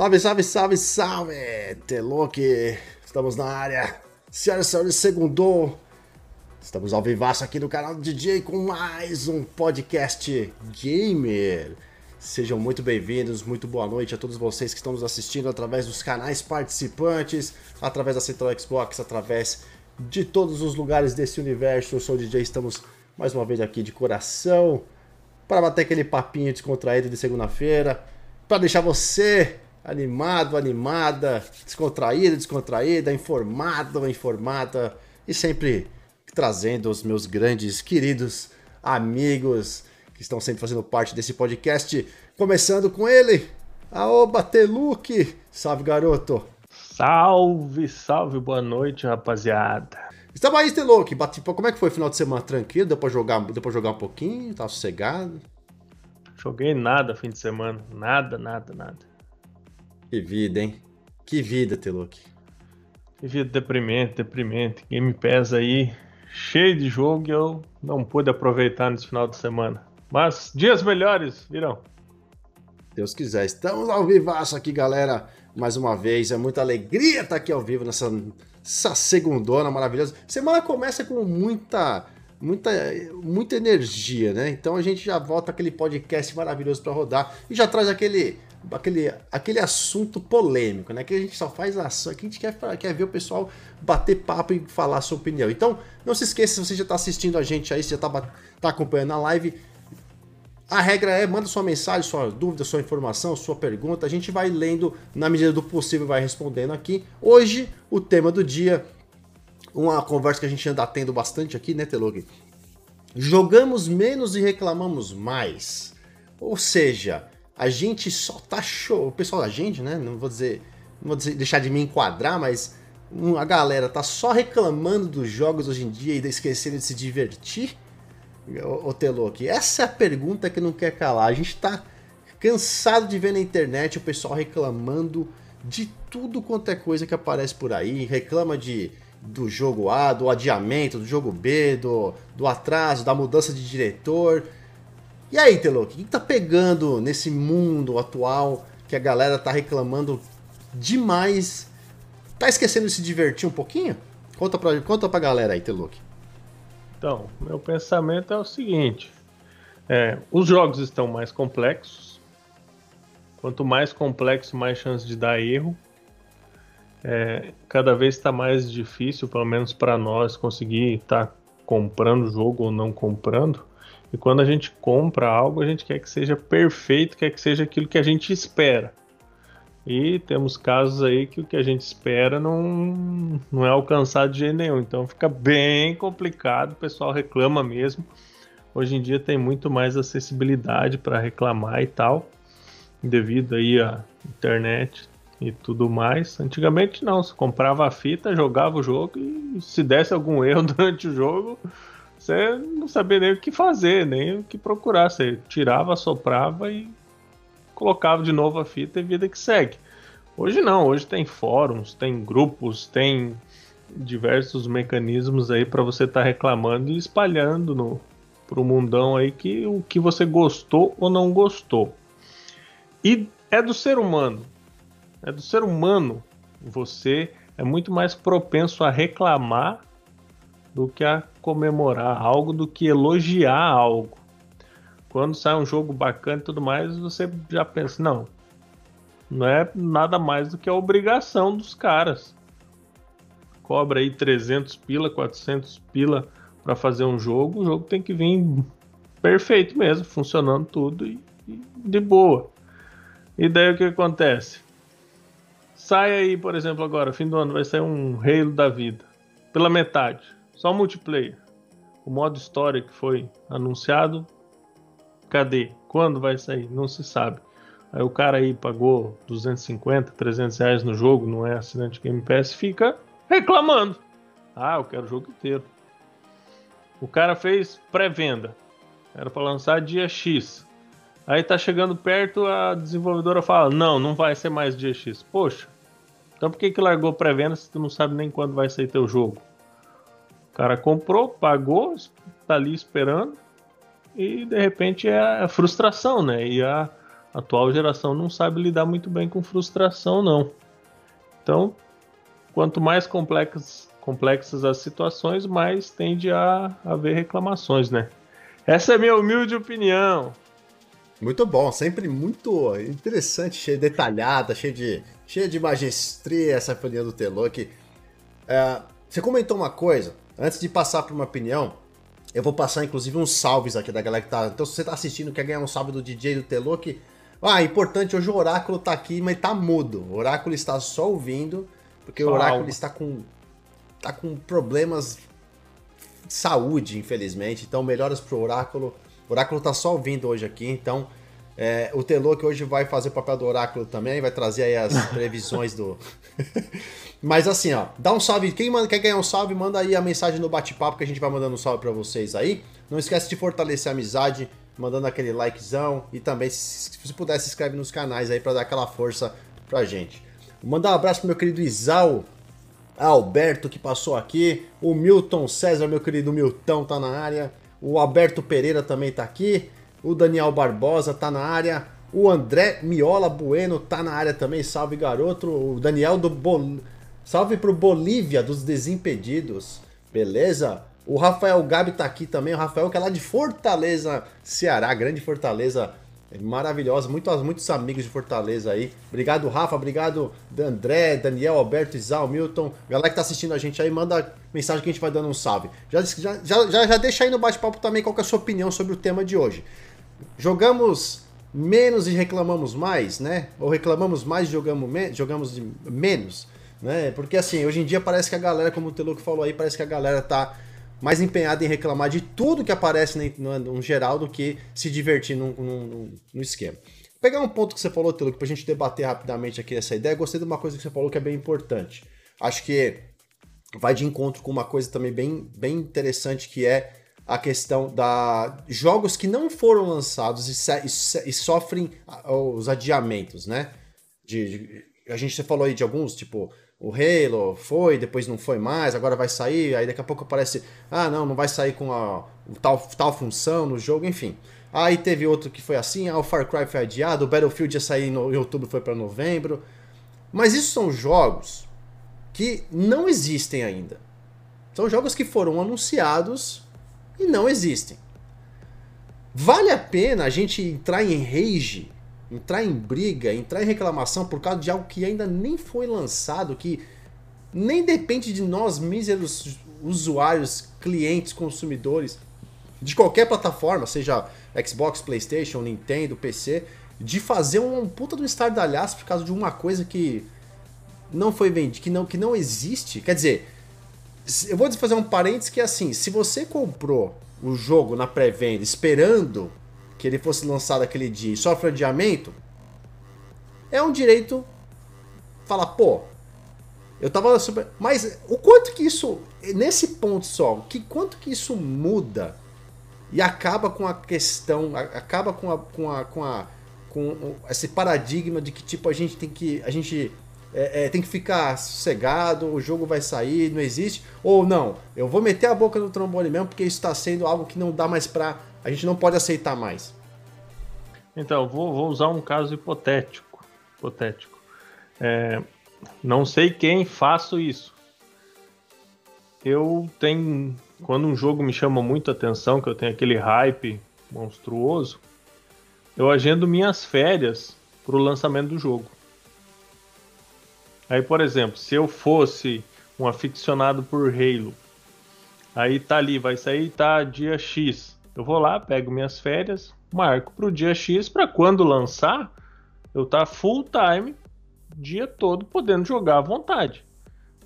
Salve, salve, salve, salve! Teloque, estamos na área. Senhoras e senhores, segundou. Estamos ao vivaço aqui no canal do DJ com mais um podcast gamer. Sejam muito bem-vindos, muito boa noite a todos vocês que estão nos assistindo através dos canais participantes, através da Central Xbox, através de todos os lugares desse universo. Eu sou o DJ, estamos mais uma vez aqui de coração para bater aquele papinho descontraído de segunda-feira, para deixar você animado, animada, descontraído, descontraída, informado, informada e sempre trazendo os meus grandes queridos amigos que estão sempre fazendo parte desse podcast, começando com ele, Aoba Teluque. Salve, garoto. Salve, salve, boa noite, rapaziada. Estamos aí, Teluque. Como é que foi o final de semana? Tranquilo? Deu pra jogar, deu pra jogar um pouquinho? Tá sossegado? Joguei nada fim de semana. Nada, nada, nada. Que vida, hein? Que vida, Teluque. Que vida deprimente, deprimente. Game Pass aí, cheio de jogo e eu não pude aproveitar nesse final de semana. Mas dias melhores virão. Deus quiser. Estamos ao vivaço aqui, galera. Mais uma vez, é muita alegria estar aqui ao vivo nessa, nessa segundona maravilhosa. Semana começa com muita, muita, muita energia, né? Então a gente já volta aquele podcast maravilhoso para rodar e já traz aquele, aquele, aquele assunto polêmico, né? Que a gente só faz ação, que a gente quer, quer ver o pessoal bater papo e falar a sua opinião. Então, não se esqueça, se você já está assistindo a gente aí, se já está tá acompanhando a live, a regra é, manda sua mensagem, sua dúvida, sua informação, sua pergunta. A gente vai lendo na medida do possível, vai respondendo aqui. Hoje, o tema do dia, uma conversa que a gente anda tendo bastante aqui, né, Telog? Jogamos menos e reclamamos mais. Ou seja, a gente só tá show. O pessoal da gente, né? Não vou dizer. Não vou dizer, deixar de me enquadrar, mas a galera tá só reclamando dos jogos hoje em dia e esquecendo de se divertir o Teloque? Essa é a pergunta que não quer calar. A gente tá cansado de ver na internet o pessoal reclamando de tudo quanto é coisa que aparece por aí. Reclama de do jogo A, do adiamento, do jogo B, do, do atraso, da mudança de diretor. E aí, Teloque, o que tá pegando nesse mundo atual que a galera tá reclamando demais? Tá esquecendo de se divertir um pouquinho? Conta pra, conta pra galera aí, Teloque. Então, meu pensamento é o seguinte: é, os jogos estão mais complexos. Quanto mais complexo, mais chance de dar erro. É, cada vez está mais difícil, pelo menos para nós, conseguir estar tá comprando o jogo ou não comprando. E quando a gente compra algo, a gente quer que seja perfeito, quer que seja aquilo que a gente espera. E temos casos aí que o que a gente espera não, não é alcançado de jeito nenhum. Então fica bem complicado, o pessoal reclama mesmo. Hoje em dia tem muito mais acessibilidade para reclamar e tal, devido aí à internet e tudo mais. Antigamente não, você comprava a fita, jogava o jogo e se desse algum erro durante o jogo, você não sabia nem o que fazer, nem o que procurar. Você tirava, soprava e colocava de novo a fita e vida que segue. Hoje não, hoje tem fóruns, tem grupos, tem diversos mecanismos aí para você estar tá reclamando e espalhando no pro mundão aí que o que você gostou ou não gostou. E é do ser humano. É do ser humano. Você é muito mais propenso a reclamar do que a comemorar algo, do que elogiar algo quando sai um jogo bacana e tudo mais, você já pensa, não, não é nada mais do que a obrigação dos caras. Cobra aí 300 pila, 400 pila para fazer um jogo, o jogo tem que vir perfeito mesmo, funcionando tudo e, e de boa. E daí o que acontece? Sai aí, por exemplo, agora, fim do ano, vai sair um Halo da vida. Pela metade. Só multiplayer. O modo história que foi anunciado Cadê? Quando vai sair? Não se sabe. Aí o cara aí pagou 250, 300 reais no jogo, não é assinante Game Pass, fica reclamando. Ah, eu quero o jogo inteiro. O cara fez pré-venda. Era para lançar dia X. Aí tá chegando perto, a desenvolvedora fala: Não, não vai ser mais dia X. Poxa, então por que, que largou pré-venda se tu não sabe nem quando vai sair teu jogo? O cara comprou, pagou, tá ali esperando e de repente é a frustração, né? E a, atual geração não sabe lidar muito bem com frustração, não. Então, quanto mais complexas, complexas as situações, mais tende a haver reclamações, né? Essa é a minha humilde opinião. Muito bom, sempre muito interessante, cheio de detalhada, cheio de, cheio de magestria essa opinião do Telok. É, você comentou uma coisa, antes de passar para uma opinião, eu vou passar inclusive uns salves aqui da galera que tá. Então, se você tá assistindo, quer ganhar um salve do DJ do Telok. Ah, importante, hoje o Oráculo tá aqui, mas tá mudo. O Oráculo está só ouvindo, porque só o Oráculo está com. tá com problemas de saúde, infelizmente. Então, melhoras pro Oráculo. O Oráculo tá só ouvindo hoje aqui, então é, o Telô que hoje vai fazer o papel do Oráculo também, vai trazer aí as previsões do. Mas assim, ó, dá um salve. Quem manda, quer ganhar um salve, manda aí a mensagem no bate-papo que a gente vai mandando um salve para vocês aí. Não esquece de fortalecer a amizade, mandando aquele likezão. E também, se, se puder, se inscreve nos canais aí para dar aquela força pra gente. Vou mandar um abraço pro meu querido Isal Alberto que passou aqui. O Milton César, meu querido Milton, tá na área. O Alberto Pereira também tá aqui. O Daniel Barbosa tá na área. O André Miola Bueno tá na área também. Salve, garoto. O Daniel do Bol... Salve pro Bolívia dos Desimpedidos. Beleza? O Rafael Gabi tá aqui também. O Rafael que é lá de Fortaleza, Ceará. Grande Fortaleza maravilhosa. Muitos, muitos amigos de Fortaleza aí. Obrigado, Rafa. Obrigado, André, Daniel, Alberto, Isal, Milton. Galera que tá assistindo a gente aí, manda mensagem que a gente vai dando um salve. Já, já, já, já deixa aí no bate-papo também qual é a sua opinião sobre o tema de hoje. Jogamos menos e reclamamos mais, né? Ou reclamamos mais e jogamos, me jogamos menos, né? Porque assim, hoje em dia parece que a galera, como o Teluco falou aí, parece que a galera tá mais empenhada em reclamar de tudo que aparece no, no, geral do que se divertir no, no, no esquema. Vou pegar um ponto que você falou, Telo, pra gente debater rapidamente aqui essa ideia. Gostei de uma coisa que você falou que é bem importante. Acho que vai de encontro com uma coisa também bem, bem interessante que é a questão da jogos que não foram lançados e, e, e sofrem os adiamentos, né? De, de, a gente falou aí de alguns, tipo o Halo foi, depois não foi mais, agora vai sair, aí daqui a pouco aparece, ah, não, não vai sair com a tal, tal função no jogo, enfim. Aí teve outro que foi assim, ah, o Far Cry foi adiado, o Battlefield ia sair no, em outubro, foi para novembro. Mas isso são jogos que não existem ainda. São jogos que foram anunciados e não existem. Vale a pena a gente entrar em rage entrar em briga, entrar em reclamação por causa de algo que ainda nem foi lançado, que nem depende de nós míseros usuários, clientes, consumidores de qualquer plataforma, seja Xbox, PlayStation, Nintendo, PC, de fazer um puta do estardalhaço por causa de uma coisa que não foi vendida, que não, que não existe. Quer dizer, eu vou fazer um parênteses que é assim, se você comprou o jogo na pré-venda esperando que ele fosse lançado aquele dia e sofre adiamento, é um direito falar, pô, eu tava super. Mas o quanto que isso. Nesse ponto só, que quanto que isso muda e acaba com a questão. Acaba com a. com a. com, a, com esse paradigma de que tipo a gente tem que. A gente é, é, tem que ficar sossegado, o jogo vai sair, não existe. Ou não, eu vou meter a boca no trombone mesmo, porque isso está sendo algo que não dá mais pra a gente não pode aceitar mais. Então, vou, vou usar um caso hipotético. Hipotético. É, não sei quem faço isso. Eu tenho. Quando um jogo me chama muita atenção, que eu tenho aquele hype monstruoso, eu agendo minhas férias para o lançamento do jogo. Aí, por exemplo, se eu fosse um aficionado por Halo, aí tá ali, vai sair, tá dia X. Eu vou lá, pego minhas férias, marco para o dia X para quando lançar eu tá full time, dia todo podendo jogar à vontade.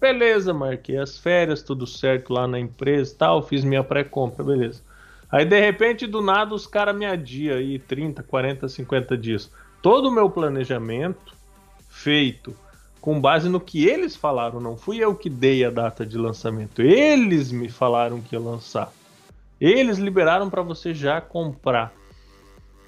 Beleza, marquei as férias, tudo certo lá na empresa tal, fiz minha pré-compra, beleza. Aí de repente, do nada, os caras me adiam aí 30, 40, 50 dias. Todo o meu planejamento feito com base no que eles falaram, não fui eu que dei a data de lançamento. Eles me falaram que ia lançar. Eles liberaram para você já comprar.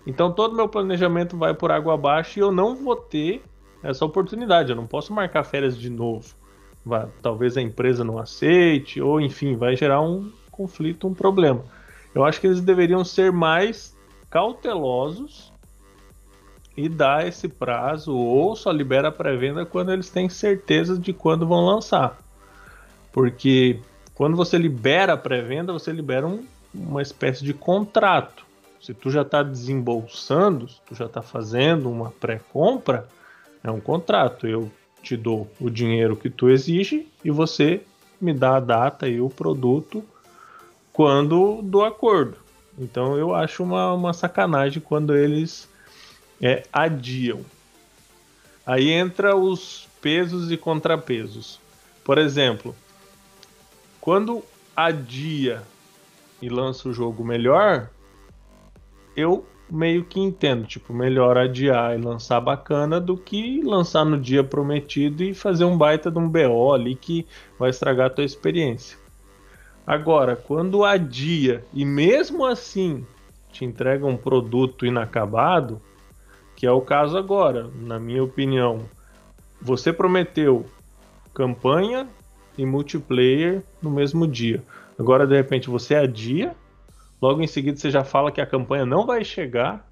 Então todo meu planejamento vai por água abaixo e eu não vou ter essa oportunidade. Eu não posso marcar férias de novo. Vai, talvez a empresa não aceite, ou enfim, vai gerar um conflito, um problema. Eu acho que eles deveriam ser mais cautelosos e dá esse prazo ou só libera pré-venda quando eles têm certeza de quando vão lançar. Porque quando você libera pré-venda, você libera um, uma espécie de contrato. Se tu já está desembolsando, se tu já está fazendo uma pré-compra, é um contrato. Eu te dou o dinheiro que tu exige e você me dá a data e o produto quando do acordo. Então eu acho uma, uma sacanagem quando eles é, adiam. Aí entra os pesos e contrapesos. Por exemplo, quando adia e lança o jogo melhor, eu meio que entendo, tipo, melhor adiar e lançar bacana do que lançar no dia prometido e fazer um baita de um BO ali que vai estragar a tua experiência. Agora, quando adia e mesmo assim te entrega um produto inacabado, que é o caso agora, na minha opinião, você prometeu campanha e multiplayer no mesmo dia. Agora de repente você adia Logo em seguida você já fala que a campanha não vai chegar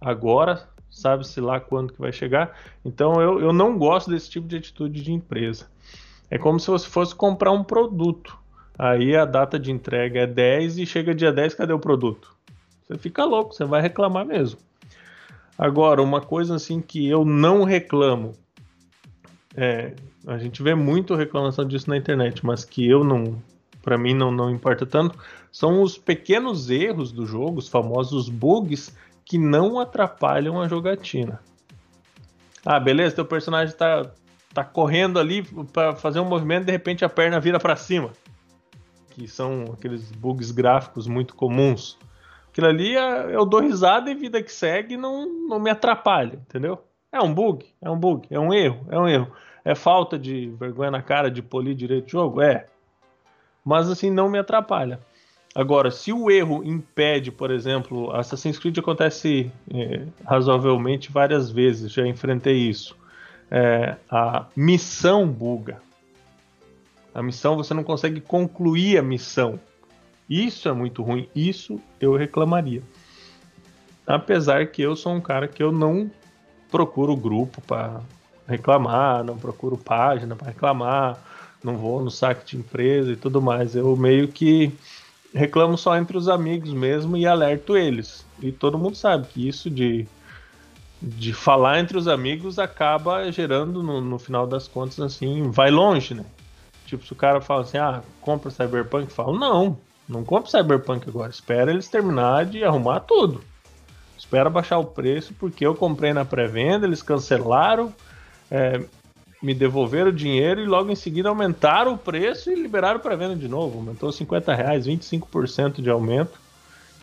agora, sabe-se lá quando que vai chegar. Então eu, eu não gosto desse tipo de atitude de empresa. É como se você fosse comprar um produto. Aí a data de entrega é 10 e chega dia 10, cadê o produto? Você fica louco, você vai reclamar mesmo. Agora, uma coisa assim que eu não reclamo, é, a gente vê muito reclamação disso na internet, mas que eu não, para mim não, não importa tanto, são os pequenos erros do jogo, os famosos bugs, que não atrapalham a jogatina. Ah, beleza, teu personagem tá, tá correndo ali para fazer um movimento, de repente a perna vira para cima. Que são aqueles bugs gráficos muito comuns. Aquilo ali é, eu dou risada e vida que segue não, não me atrapalha, entendeu? É um bug, é um bug, é um erro, é um erro. É falta de vergonha na cara de polir direito o jogo? É mas assim não me atrapalha. Agora, se o erro impede, por exemplo, Assassin's Creed acontece é, razoavelmente várias vezes, já enfrentei isso. É, a missão buga. A missão você não consegue concluir a missão. Isso é muito ruim. Isso eu reclamaria. Apesar que eu sou um cara que eu não procuro grupo para reclamar, não procuro página para reclamar não vou no saque de empresa e tudo mais. Eu meio que reclamo só entre os amigos mesmo e alerto eles. E todo mundo sabe que isso de, de falar entre os amigos acaba gerando, no, no final das contas, assim, vai longe, né? Tipo, se o cara fala assim, ah, compra Cyberpunk, eu falo, não, não compra Cyberpunk agora, espera eles terminar de arrumar tudo. Espera baixar o preço, porque eu comprei na pré-venda, eles cancelaram, é, me devolveram o dinheiro e logo em seguida aumentaram o preço e liberaram para venda de novo. Aumentou 50 reais, 25% de aumento.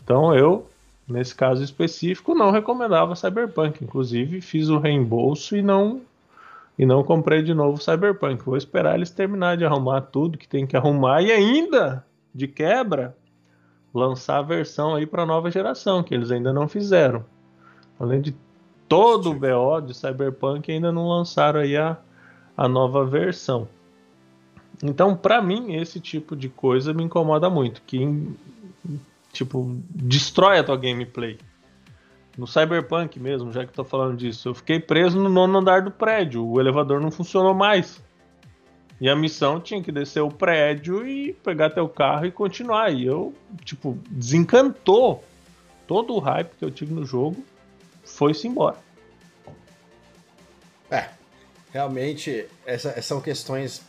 Então eu, nesse caso específico, não recomendava Cyberpunk. Inclusive fiz o reembolso e não e não comprei de novo Cyberpunk. Vou esperar eles terminar de arrumar tudo que tem que arrumar e ainda de quebra lançar a versão aí para nova geração que eles ainda não fizeram. Além de todo o BO de Cyberpunk ainda não lançaram aí a a nova versão. Então, para mim, esse tipo de coisa me incomoda muito, que tipo destrói a tua gameplay. No Cyberpunk mesmo, já que estou falando disso, eu fiquei preso no nono andar do prédio, o elevador não funcionou mais. E a missão tinha que descer o prédio e pegar teu carro e continuar. E eu, tipo, desencantou todo o hype que eu tive no jogo, foi-se embora. É, realmente essas são questões.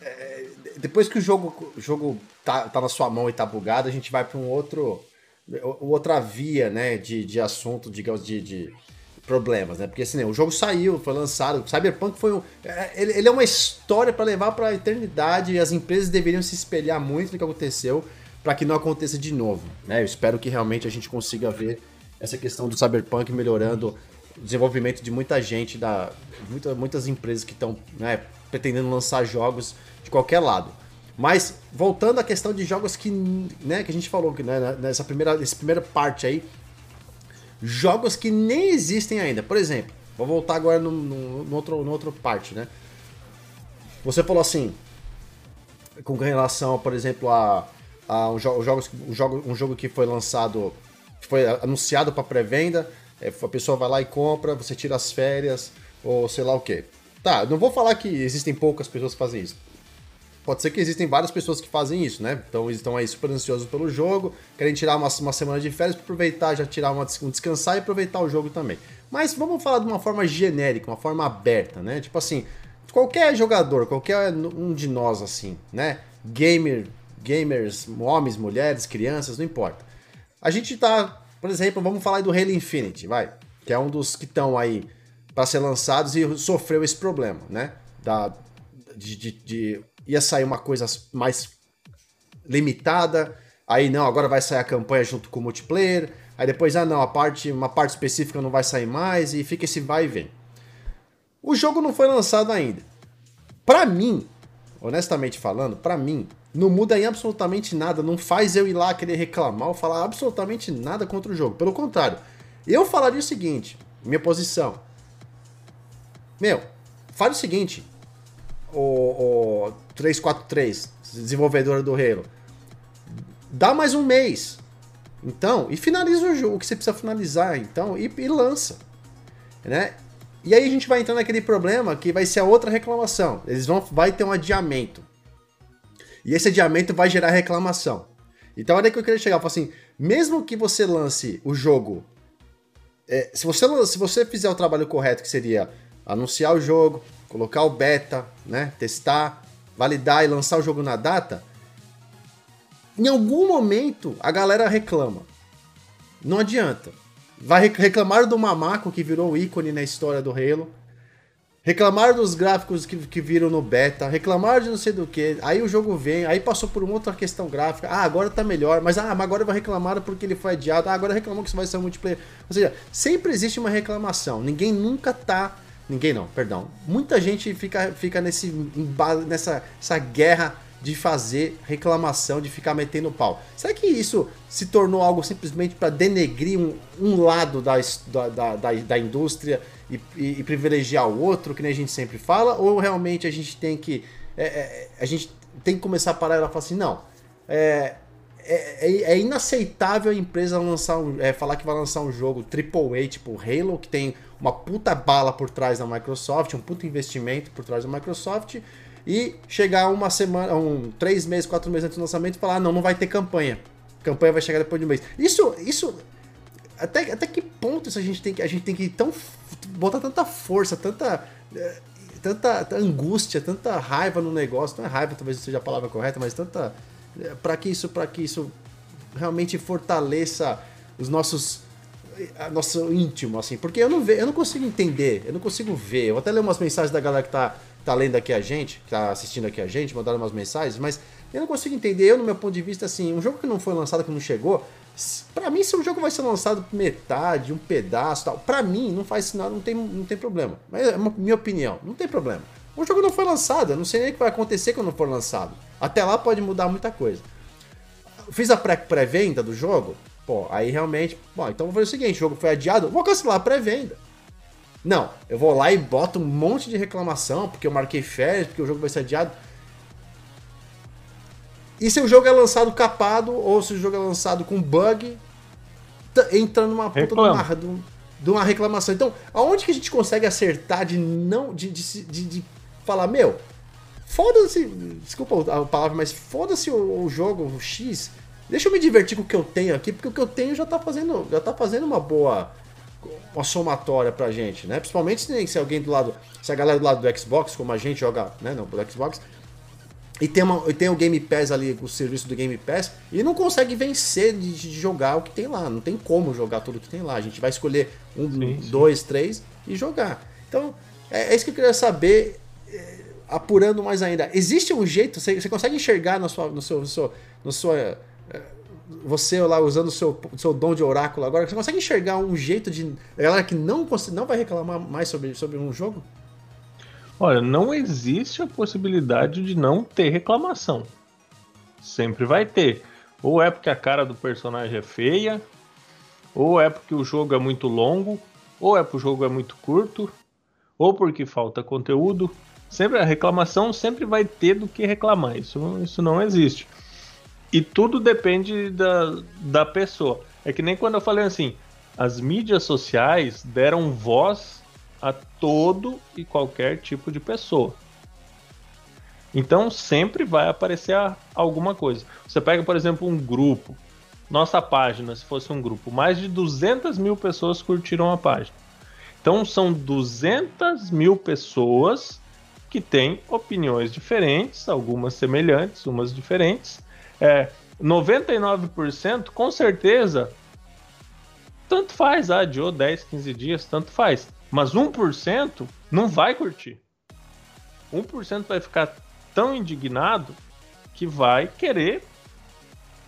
É, depois que o jogo, o jogo tá, tá na sua mão e tá bugado, a gente vai para um outro outra via, né, de, de assunto, digamos, de, de problemas, né? Porque assim, o jogo saiu, foi lançado, Cyberpunk foi um, é, ele, ele é uma história para levar para a eternidade e as empresas deveriam se espelhar muito no que aconteceu para que não aconteça de novo, né? Eu espero que realmente a gente consiga ver essa questão do Cyberpunk melhorando desenvolvimento de muita gente, da, muita, muitas empresas que estão né, pretendendo lançar jogos de qualquer lado. Mas voltando à questão de jogos que, né, que a gente falou que né, nessa primeira, nessa primeira parte aí, jogos que nem existem ainda. Por exemplo, vou voltar agora no, no, no outro, no outro parte, né? Você falou assim, com relação, por exemplo, a, a um, jo jogos, um, jogo, um jogo que foi lançado, que foi anunciado para pré-venda, é, a pessoa vai lá e compra, você tira as férias, ou sei lá o quê. Tá, não vou falar que existem poucas pessoas que fazem isso. Pode ser que existem várias pessoas que fazem isso, né? Então eles estão aí super ansiosos pelo jogo, querem tirar uma, uma semana de férias para aproveitar, já tirar uma, um descansar e aproveitar o jogo também. Mas vamos falar de uma forma genérica, uma forma aberta, né? Tipo assim, qualquer jogador, qualquer um de nós assim, né? Gamer, gamers, homens, mulheres, crianças, não importa. A gente tá, por exemplo, vamos falar do Halo Infinite, vai, que é um dos que estão aí para ser lançados e sofreu esse problema, né? Da, de, de, de, ia sair uma coisa mais limitada, aí não, agora vai sair a campanha junto com o multiplayer, aí depois, ah não, a parte, uma parte específica não vai sair mais, e fica esse vai e vem. O jogo não foi lançado ainda. Para mim, honestamente falando, para mim, não muda em absolutamente nada, não faz eu ir lá querer reclamar ou falar absolutamente nada contra o jogo. Pelo contrário, eu falaria o seguinte, minha posição. Meu, faz o seguinte, o, o 343, desenvolvedor do Halo, dá mais um mês. Então, e finaliza o jogo que você precisa finalizar, então, e, e lança. Né? E aí a gente vai entrar naquele problema que vai ser a outra reclamação. Eles vão vai ter um adiamento. E esse adiamento vai gerar reclamação. Então olha que eu queria chegar, eu assim, mesmo que você lance o jogo, é, se, você, se você fizer o trabalho correto, que seria anunciar o jogo, colocar o beta, né, testar, validar e lançar o jogo na data, em algum momento a galera reclama. Não adianta. Vai reclamar do Mamaco que virou ícone na história do Halo. Reclamaram dos gráficos que, que viram no beta, reclamaram de não sei do que, aí o jogo vem, aí passou por uma outra questão gráfica, ah, agora tá melhor, mas ah, agora vai reclamar porque ele foi adiado, ah, agora reclamou que isso vai ser multiplayer. Ou seja, sempre existe uma reclamação, ninguém nunca tá. Ninguém não, perdão. Muita gente fica, fica nesse, nessa essa guerra de fazer reclamação, de ficar metendo pau. Será que isso se tornou algo simplesmente para denegrir um, um lado da, da, da, da indústria e, e, e, privilegiar o outro, que nem a gente sempre fala? Ou realmente a gente tem que. É, é, a gente tem que começar a parar e falar assim, não. É, é, é, é inaceitável a empresa lançar um, é, falar que vai lançar um jogo AAA, tipo Halo, que tem uma puta bala por trás da Microsoft, um puta investimento por trás da Microsoft, e chegar uma semana, um, três meses, quatro meses antes do lançamento e falar, ah, não, não vai ter campanha. Campanha vai chegar depois de um mês. Isso, isso, até, até que ponto isso a gente tem que, a gente tem que tão, botar tanta força, tanta, eh, tanta, tanta angústia, tanta raiva no negócio, não é raiva, talvez seja a palavra correta, mas tanta, para que isso, para que isso realmente fortaleça os nossos nosso íntimo, assim, porque eu não vejo, eu não consigo entender, eu não consigo ver. Eu até ler umas mensagens da galera que tá tá lendo aqui a gente, que tá assistindo aqui a gente, mandaram umas mensagens, mas eu não consigo entender, eu no meu ponto de vista, assim, um jogo que não foi lançado, que não chegou, para mim se um jogo vai ser lançado metade, um pedaço tal, para mim não faz sinal, não tem, não tem problema. Mas é uma minha opinião, não tem problema. O jogo não foi lançado, eu não sei nem o que vai acontecer quando for lançado. Até lá pode mudar muita coisa. Fiz a pré-venda do jogo, pô, aí realmente, bom, então vou fazer o seguinte, o jogo foi adiado, vou cancelar a pré-venda. Não, eu vou lá e boto um monte de reclamação, porque eu marquei férias, porque o jogo vai ser adiado. E se o jogo é lançado capado, ou se o jogo é lançado com bug, entra numa puta de uma, de uma, reclamação. Então, aonde que a gente consegue acertar de não. de, de, de, de falar, meu, foda-se. Desculpa a palavra, mas foda-se o, o, jogo, o X. Deixa eu me divertir com o que eu tenho aqui, porque o que eu tenho já tá fazendo, já tá fazendo uma boa uma somatória pra gente, né? Principalmente se, se alguém do lado, se a galera do lado do Xbox, como a gente joga, né, não, do Xbox, e tem, uma, e tem o Game Pass ali, o serviço do Game Pass, e não consegue vencer de, de jogar o que tem lá. Não tem como jogar tudo que tem lá. A gente vai escolher um, sim, sim. dois, três e jogar. Então, é, é, isso que eu queria saber, apurando mais ainda. Existe um jeito, você, você consegue enxergar no, sua, no, seu, no, seu, no sua é, você lá usando o seu, seu dom de oráculo agora, você consegue enxergar um jeito de. A galera que não, não vai reclamar mais sobre, sobre um jogo? Olha, não existe a possibilidade de não ter reclamação. Sempre vai ter. Ou é porque a cara do personagem é feia, ou é porque o jogo é muito longo, ou é porque o jogo é muito curto, ou porque falta conteúdo. Sempre a reclamação sempre vai ter do que reclamar. Isso, isso não existe. E tudo depende da, da pessoa. É que nem quando eu falei assim: as mídias sociais deram voz a todo e qualquer tipo de pessoa. Então sempre vai aparecer alguma coisa. Você pega, por exemplo, um grupo. Nossa página, se fosse um grupo, mais de 200 mil pessoas curtiram a página. Então são 200 mil pessoas que têm opiniões diferentes, algumas semelhantes, umas diferentes. É, 99% com certeza tanto faz, ah, adiou 10, 15 dias, tanto faz. Mas 1% não vai curtir. 1% vai ficar tão indignado que vai querer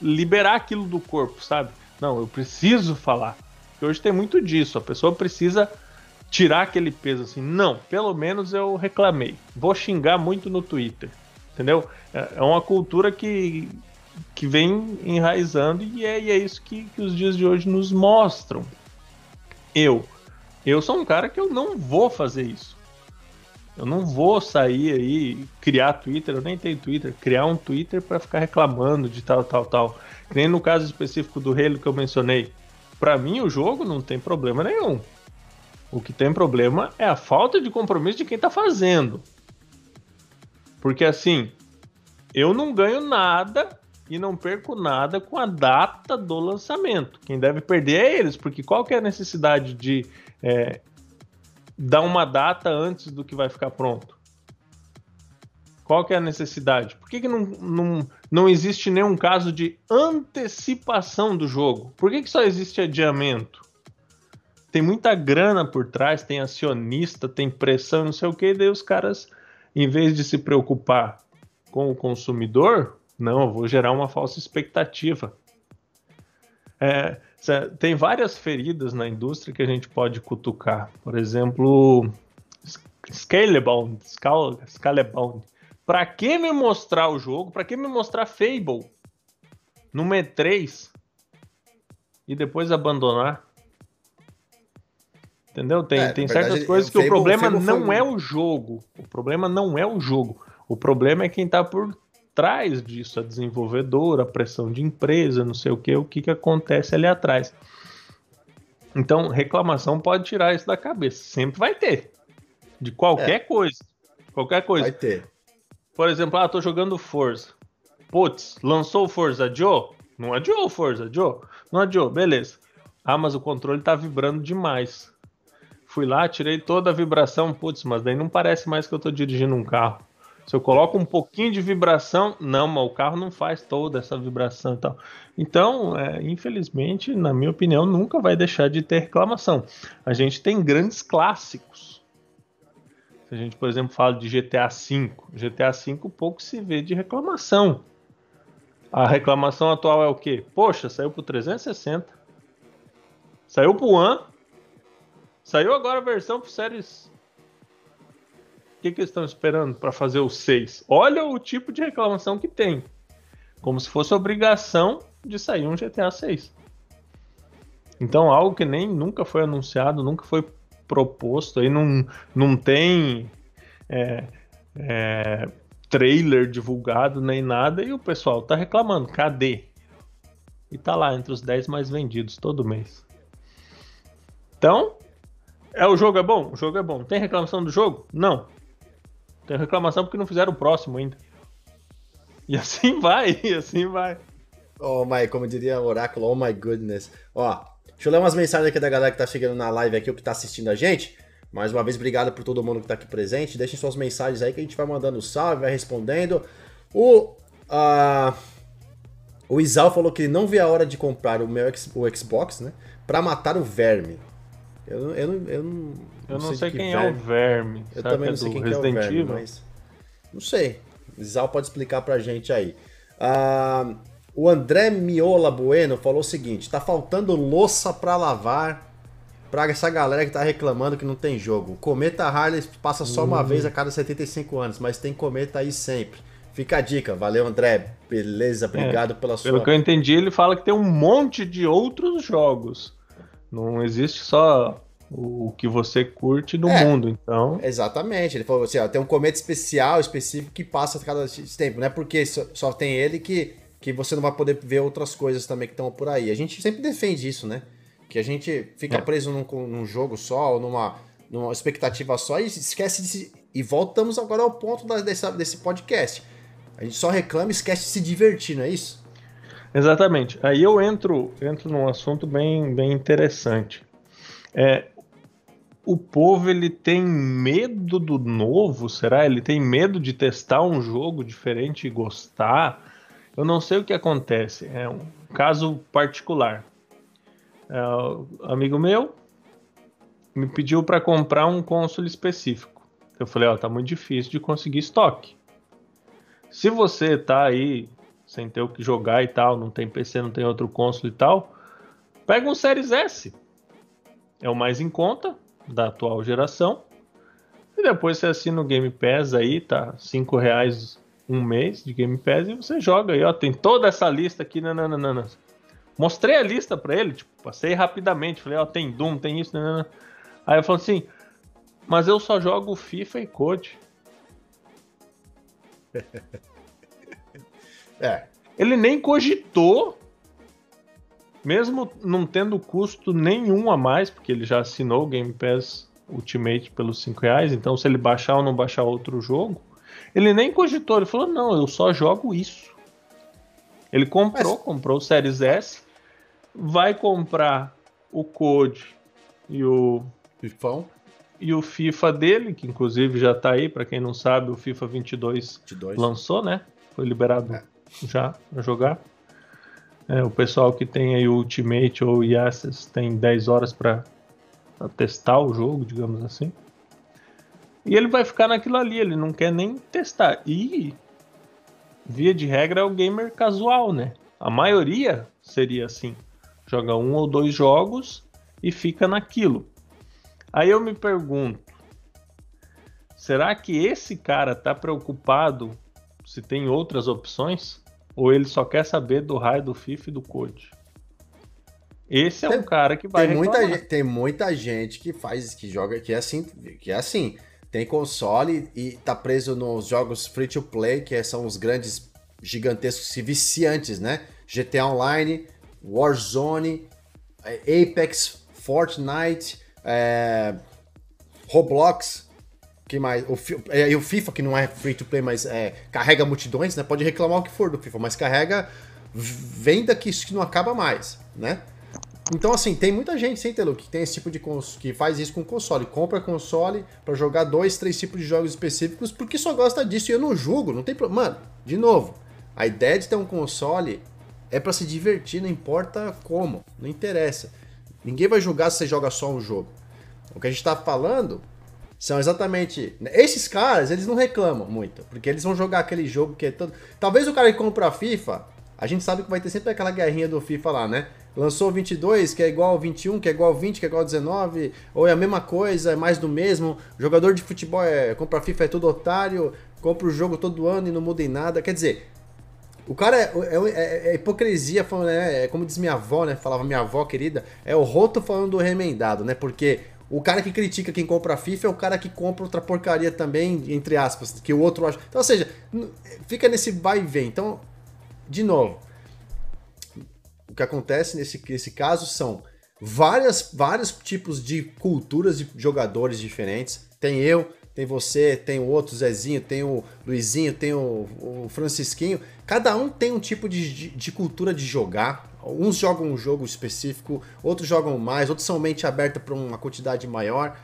liberar aquilo do corpo, sabe? Não, eu preciso falar. Porque hoje tem muito disso. A pessoa precisa tirar aquele peso assim. Não, pelo menos eu reclamei. Vou xingar muito no Twitter. Entendeu? É, é uma cultura que, que vem enraizando e é, e é isso que, que os dias de hoje nos mostram. Eu. Eu sou um cara que eu não vou fazer isso. Eu não vou sair aí, criar Twitter, eu nem tenho Twitter, criar um Twitter para ficar reclamando de tal, tal, tal. Nem no caso específico do Halo que eu mencionei. Para mim, o jogo não tem problema nenhum. O que tem problema é a falta de compromisso de quem tá fazendo. Porque assim, eu não ganho nada e não perco nada com a data do lançamento. Quem deve perder é eles, porque qual que é a necessidade de é, dar uma data antes do que vai ficar pronto? Qual que é a necessidade? Por que, que não, não, não existe nenhum caso de antecipação do jogo? Por que, que só existe adiamento? Tem muita grana por trás, tem acionista, tem pressão, não sei o que, daí os caras, em vez de se preocupar com o consumidor, não, eu vou gerar uma falsa expectativa. É, tem várias feridas na indústria que a gente pode cutucar. Por exemplo, Scalebound, Scalebound. Para que me mostrar o jogo? Para que me mostrar Fable no E3 e depois abandonar? Entendeu? Tem, é, tem certas verdade, coisas que Fable, o problema não é o jogo. O problema não é o jogo. O problema é quem está por trás disso, a desenvolvedora, a pressão de empresa, não sei o que, o que, que acontece ali atrás. Então, reclamação pode tirar isso da cabeça. Sempre vai ter. De qualquer é. coisa. Qualquer coisa. Vai ter. Por exemplo, ah, tô jogando Forza. Putz, lançou o Forza, adiou? Não adiou o Forza, adiou? Não adiou, beleza. Ah, mas o controle tá vibrando demais. Fui lá, tirei toda a vibração, putz, mas daí não parece mais que eu tô dirigindo um carro. Se eu coloco um pouquinho de vibração, não, mas o carro não faz toda essa vibração e tal. Então, é, infelizmente, na minha opinião, nunca vai deixar de ter reclamação. A gente tem grandes clássicos. Se a gente, por exemplo, fala de GTA V, GTA V pouco se vê de reclamação. A reclamação atual é o quê? Poxa, saiu pro 360. Saiu pro One. Saiu agora a versão pro Series que, que eles estão esperando para fazer o 6? Olha o tipo de reclamação que tem. Como se fosse obrigação de sair um GTA 6. Então, algo que nem nunca foi anunciado, nunca foi proposto, aí não, não tem é, é, trailer divulgado nem nada, e o pessoal tá reclamando, cadê? E tá lá entre os 10 mais vendidos todo mês. Então, é o jogo é bom? O jogo é bom. Tem reclamação do jogo? Não. Tem reclamação porque não fizeram o próximo ainda. E assim vai, e assim vai. Oh my, como diria o Oráculo, oh my goodness. Ó, deixa eu ler umas mensagens aqui da galera que tá chegando na live aqui, ou que tá assistindo a gente. Mais uma vez, obrigado por todo mundo que tá aqui presente. Deixem suas mensagens aí que a gente vai mandando salve, vai respondendo. O. Uh, o Isal falou que não vê a hora de comprar o meu o Xbox, né? Pra matar o verme. Eu, eu, eu, eu não, eu não, sei, sei quem verme. é o verme. Eu também não sei quem é o verme, mas. Não sei. Zal pode explicar pra gente aí. Ah, o André Miola Bueno falou o seguinte: tá faltando louça pra lavar pra essa galera que tá reclamando que não tem jogo. O Cometa Harley passa só uma uhum. vez a cada 75 anos, mas tem cometa aí sempre. Fica a dica, valeu André, beleza, obrigado é, pela sua. Pelo que eu entendi, ele fala que tem um monte de outros jogos. Não existe só o que você curte no é, mundo, então. Exatamente. Ele falou assim: ó, tem um cometa especial, específico, que passa a cada tempo. Não é porque só, só, tem ele que, que você não vai poder ver outras coisas também que estão por aí. A gente sempre defende isso, né? Que a gente fica é. preso num, num, jogo só, ou numa, numa expectativa só e esquece de se... E voltamos agora ao ponto da, dessa, desse podcast. A gente só reclama e esquece de se divertir, não é isso? Exatamente. Aí eu entro, entro num assunto bem, bem interessante. É, o povo ele tem medo do novo, será? Ele tem medo de testar um jogo diferente e gostar? Eu não sei o que acontece. É um caso particular. É, um amigo meu me pediu para comprar um console específico. Eu falei, ó, tá muito difícil de conseguir estoque. Se você tá aí sem ter o que jogar e tal, não tem PC, não tem outro console e tal, pega um Series S. É o mais em conta, da atual geração. E depois você assina o Game Pass aí, tá? 5 reais um mês de Game Pass e você joga aí, ó. Tem toda essa lista aqui, nananana. Mostrei a lista pra ele, tipo, passei rapidamente. Falei, ó, tem Doom, tem isso, nanana. Aí eu falei assim, mas eu só jogo FIFA e Code. é. Ele nem cogitou mesmo não tendo custo nenhum a mais, porque ele já assinou o Game Pass Ultimate pelos 5 reais, então se ele baixar ou não baixar outro jogo, ele nem cogitou, ele falou, não, eu só jogo isso. Ele comprou, Mas... comprou o Series S, vai comprar o Code e o FIFA e o FIFA dele, que inclusive já tá aí, para quem não sabe, o FIFA 22, 22. lançou, né? Foi liberado é. Já a jogar. É, o pessoal que tem aí o Ultimate ou o tem 10 horas para testar o jogo, digamos assim. E ele vai ficar naquilo ali, ele não quer nem testar. E, via de regra, é o gamer casual, né? A maioria seria assim: joga um ou dois jogos e fica naquilo. Aí eu me pergunto: será que esse cara tá preocupado se tem outras opções? Ou ele só quer saber do raio do FIFA e do Code? Esse é tem, um cara que vai tem muita gente, Tem muita gente que faz, que joga, que é assim, que é assim. Tem console e tá preso nos jogos free to play, que são os grandes, gigantescos e viciantes, né? GTA Online, Warzone, Apex, Fortnite, é, Roblox, que mais? O, é, e o FIFA, que não é free to play, mas é, carrega multidões, né? Pode reclamar o que for do FIFA, mas carrega venda que isso não acaba mais, né? Então, assim, tem muita gente, sem que tem esse tipo de que faz isso com console. Compra console para jogar dois, três tipos de jogos específicos, porque só gosta disso. E eu não julgo, não tem problema. Mano, de novo, a ideia de ter um console é para se divertir, não importa como, não interessa. Ninguém vai julgar se você joga só um jogo. O que a gente tá falando são exatamente. Esses caras, eles não reclamam muito, porque eles vão jogar aquele jogo que é todo. Talvez o cara que compra a FIFA, a gente sabe que vai ter sempre aquela guerrinha do FIFA lá, né? Lançou 22, que é igual ao 21, que é igual ao 20, que é igual ao 19, ou é a mesma coisa, é mais do mesmo. Jogador de futebol é, compra FIFA é todo otário, compra o jogo todo ano e não muda em nada. Quer dizer, o cara é, é, é, é hipocrisia, falando, né? É como diz minha avó, né? Falava minha avó querida, é o roto falando do remendado, né? Porque o cara que critica quem compra a FIFA é o cara que compra outra porcaria também, entre aspas, que o outro acha. Então, ou seja, fica nesse vai e vem. Então, de novo, o que acontece nesse, nesse caso são várias, vários tipos de culturas de jogadores diferentes. Tem eu, tem você, tem o outro Zezinho, tem o Luizinho, tem o, o Francisquinho. Cada um tem um tipo de, de, de cultura de jogar. Uns jogam um jogo específico, outros jogam mais, outros são mente aberta para uma quantidade maior.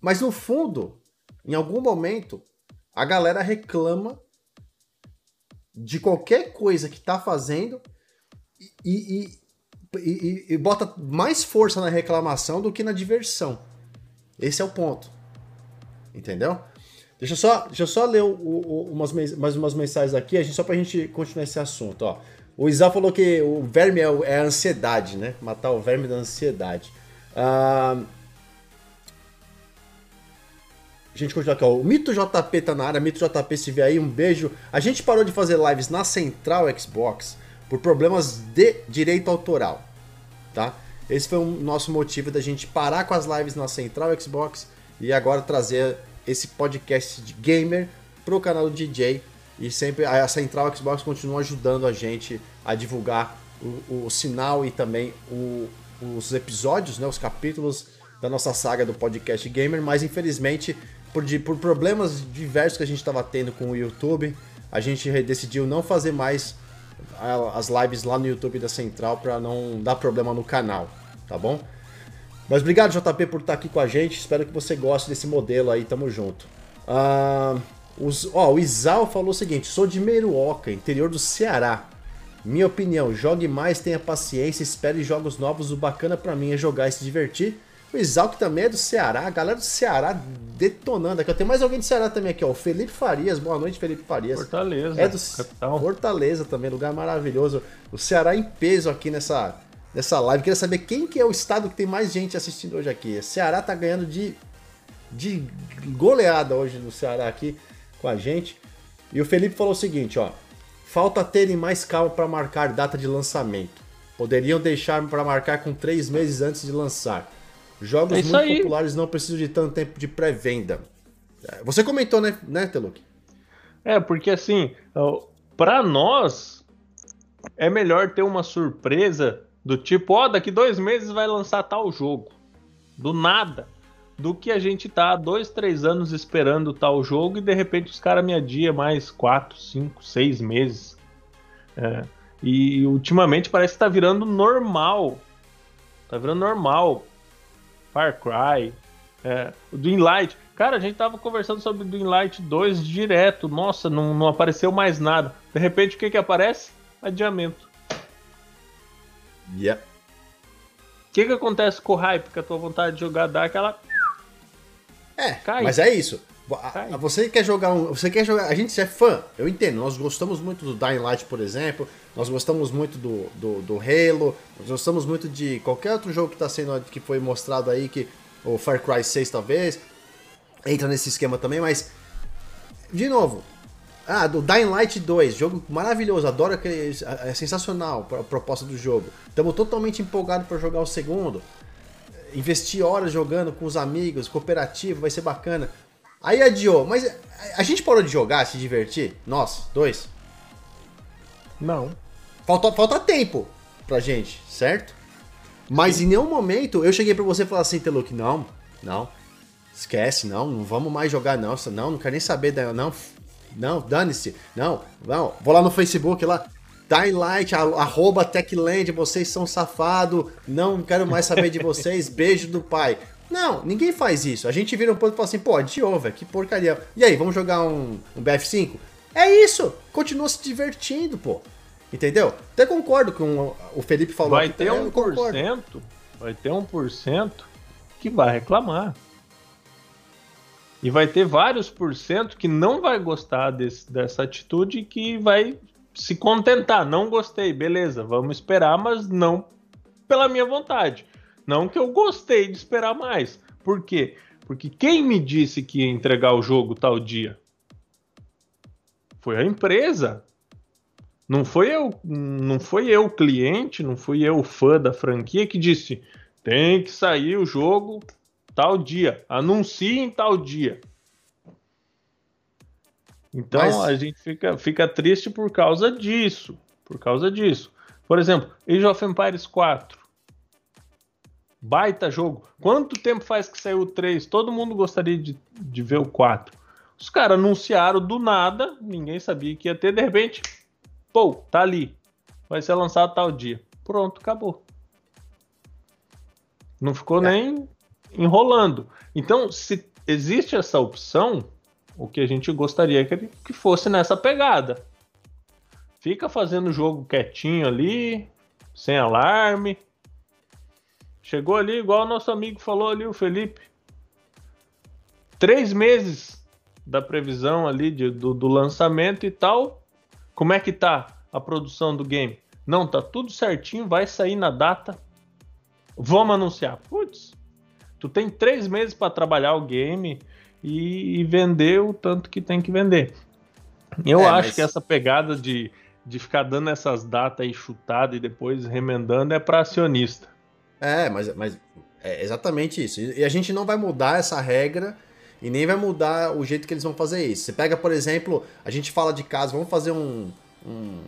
Mas no fundo, em algum momento, a galera reclama de qualquer coisa que tá fazendo e, e, e, e, bota mais força na reclamação do que na diversão. Esse é o ponto. Entendeu? Deixa eu só, deixa eu só ler o, o, umas, mais umas mensagens aqui, a gente, só pra gente continuar esse assunto. Ó. O Isa falou que o verme é, é, a ansiedade, né? Matar o verme da ansiedade. Ah, a gente continua aqui, ó. O Mito JP tá na área, Mito JP se vê aí, um beijo. A gente parou de fazer lives na Central Xbox por problemas de direito autoral, tá? Esse foi o nosso motivo da gente parar com as lives na Central Xbox e agora trazer esse podcast de gamer pro canal do DJ e sempre a Central Xbox continua ajudando a gente a divulgar o, o sinal e também o, os episódios, né, os capítulos da nossa saga do podcast gamer, mas infelizmente por, por problemas diversos que a gente estava tendo com o YouTube, a gente decidiu não fazer mais as lives lá no YouTube da Central para não dar problema no canal, tá bom? Mas obrigado, JP, por estar aqui com a gente. Espero que você goste desse modelo aí. Tamo junto. Uh, os, ó, o Isal falou o seguinte: sou de Meruoca, interior do Ceará. Minha opinião, jogue mais, tenha paciência, espere jogos novos. O bacana para mim é jogar e se divertir. O Isal que também é do Ceará, a galera do Ceará detonando aqui. Tem mais alguém do Ceará também aqui, ó. O Felipe Farias, boa noite, Felipe Farias. Fortaleza. É do capital. Fortaleza também, lugar maravilhoso. O Ceará em peso aqui nessa, nessa live. Queria saber quem que é o estado que tem mais gente assistindo hoje aqui. O Ceará tá ganhando de, de goleada hoje no Ceará aqui com a gente. E o Felipe falou o seguinte, ó. Falta terem mais calma para marcar data de lançamento. Poderiam deixar para marcar com três meses antes de lançar. Jogos é muito aí. populares não precisam de tanto tempo de pré-venda. É, você comentou, né, né Teluk? É, porque assim, para nós é melhor ter uma surpresa do tipo, ó, oh, daqui dois meses vai lançar tal jogo. Do nada. Do que a gente tá há dois, três anos esperando tal jogo e de repente os caras me adiam mais quatro, cinco, seis meses. É, e ultimamente parece que tá virando normal. Tá virando normal. Far Cry, é, o Dream Light. Cara, a gente tava conversando sobre o Dream Light 2 direto. Nossa, não, não apareceu mais nada. De repente, o que que aparece? Adiamento. Yep. O que, que acontece com o hype? Que a tua vontade de jogar dá aquela. É, Cai. mas é isso. Cai. Você quer jogar um. Você quer jogar. A gente é fã, eu entendo. Nós gostamos muito do Dying Light, por exemplo. Nós gostamos muito do, do, do Halo. Nós gostamos muito de qualquer outro jogo que tá sendo. que foi mostrado aí, que. O Far Cry 6 talvez. Entra nesse esquema também, mas. De novo, ah, do Dying Light 2, jogo maravilhoso, adoro aquele. É sensacional a proposta do jogo. Estamos totalmente empolgados para jogar o segundo. Investir horas jogando com os amigos, cooperativo, vai ser bacana. Aí adiou, mas a gente parou de jogar, se divertir? Nós, dois? Não. Falta, falta tempo pra gente, certo? Mas Sim. em nenhum momento eu cheguei pra você e falei assim, Teluk, não, não. Esquece, não, não vamos mais jogar, não. Não, não quero nem saber, não, não, dane-se. Não, não. Vou lá no Facebook lá. Dying arroba Techland, vocês são safado, não quero mais saber de vocês, beijo do pai. Não, ninguém faz isso. A gente vira um ponto e fala assim, pô, adiou, velho, que porcaria. E aí, vamos jogar um, um BF5? É isso, continua se divertindo, pô. Entendeu? Até concordo com o Felipe falou. Vai ter um por cento, vai ter um por cento que vai reclamar. E vai ter vários por cento que não vai gostar desse, dessa atitude e que vai se contentar. Não gostei, beleza, vamos esperar, mas não pela minha vontade. Não que eu gostei de esperar mais. Por quê? Porque quem me disse que ia entregar o jogo tal dia? Foi a empresa. Não foi eu, não foi eu cliente, não fui eu fã da franquia que disse: "Tem que sair o jogo tal dia, anuncie em tal dia. Então Mas... a gente fica, fica triste por causa disso. Por causa disso. Por exemplo, Age of Empires 4. Baita jogo. Quanto tempo faz que saiu o 3? Todo mundo gostaria de, de ver o 4. Os caras anunciaram do nada, ninguém sabia que ia ter, de repente, pô, tá ali. Vai ser lançado tal dia. Pronto, acabou. Não ficou é. nem enrolando. Então, se existe essa opção, o que a gente gostaria que, que fosse nessa pegada. Fica fazendo o jogo quietinho ali, sem alarme. Chegou ali, igual o nosso amigo falou ali, o Felipe. Três meses da previsão ali de, do, do lançamento e tal. Como é que tá a produção do game? Não, tá tudo certinho, vai sair na data. Vamos anunciar. Putz, Tu tem três meses para trabalhar o game e, e, vender o tanto que tem que vender. Eu é, acho mas... que essa pegada de, de ficar dando essas datas aí chutadas e depois remendando é para acionista. É, mas, mas é exatamente isso. E a gente não vai mudar essa regra e nem vai mudar o jeito que eles vão fazer isso. Você pega, por exemplo, a gente fala de caso, vamos fazer um, um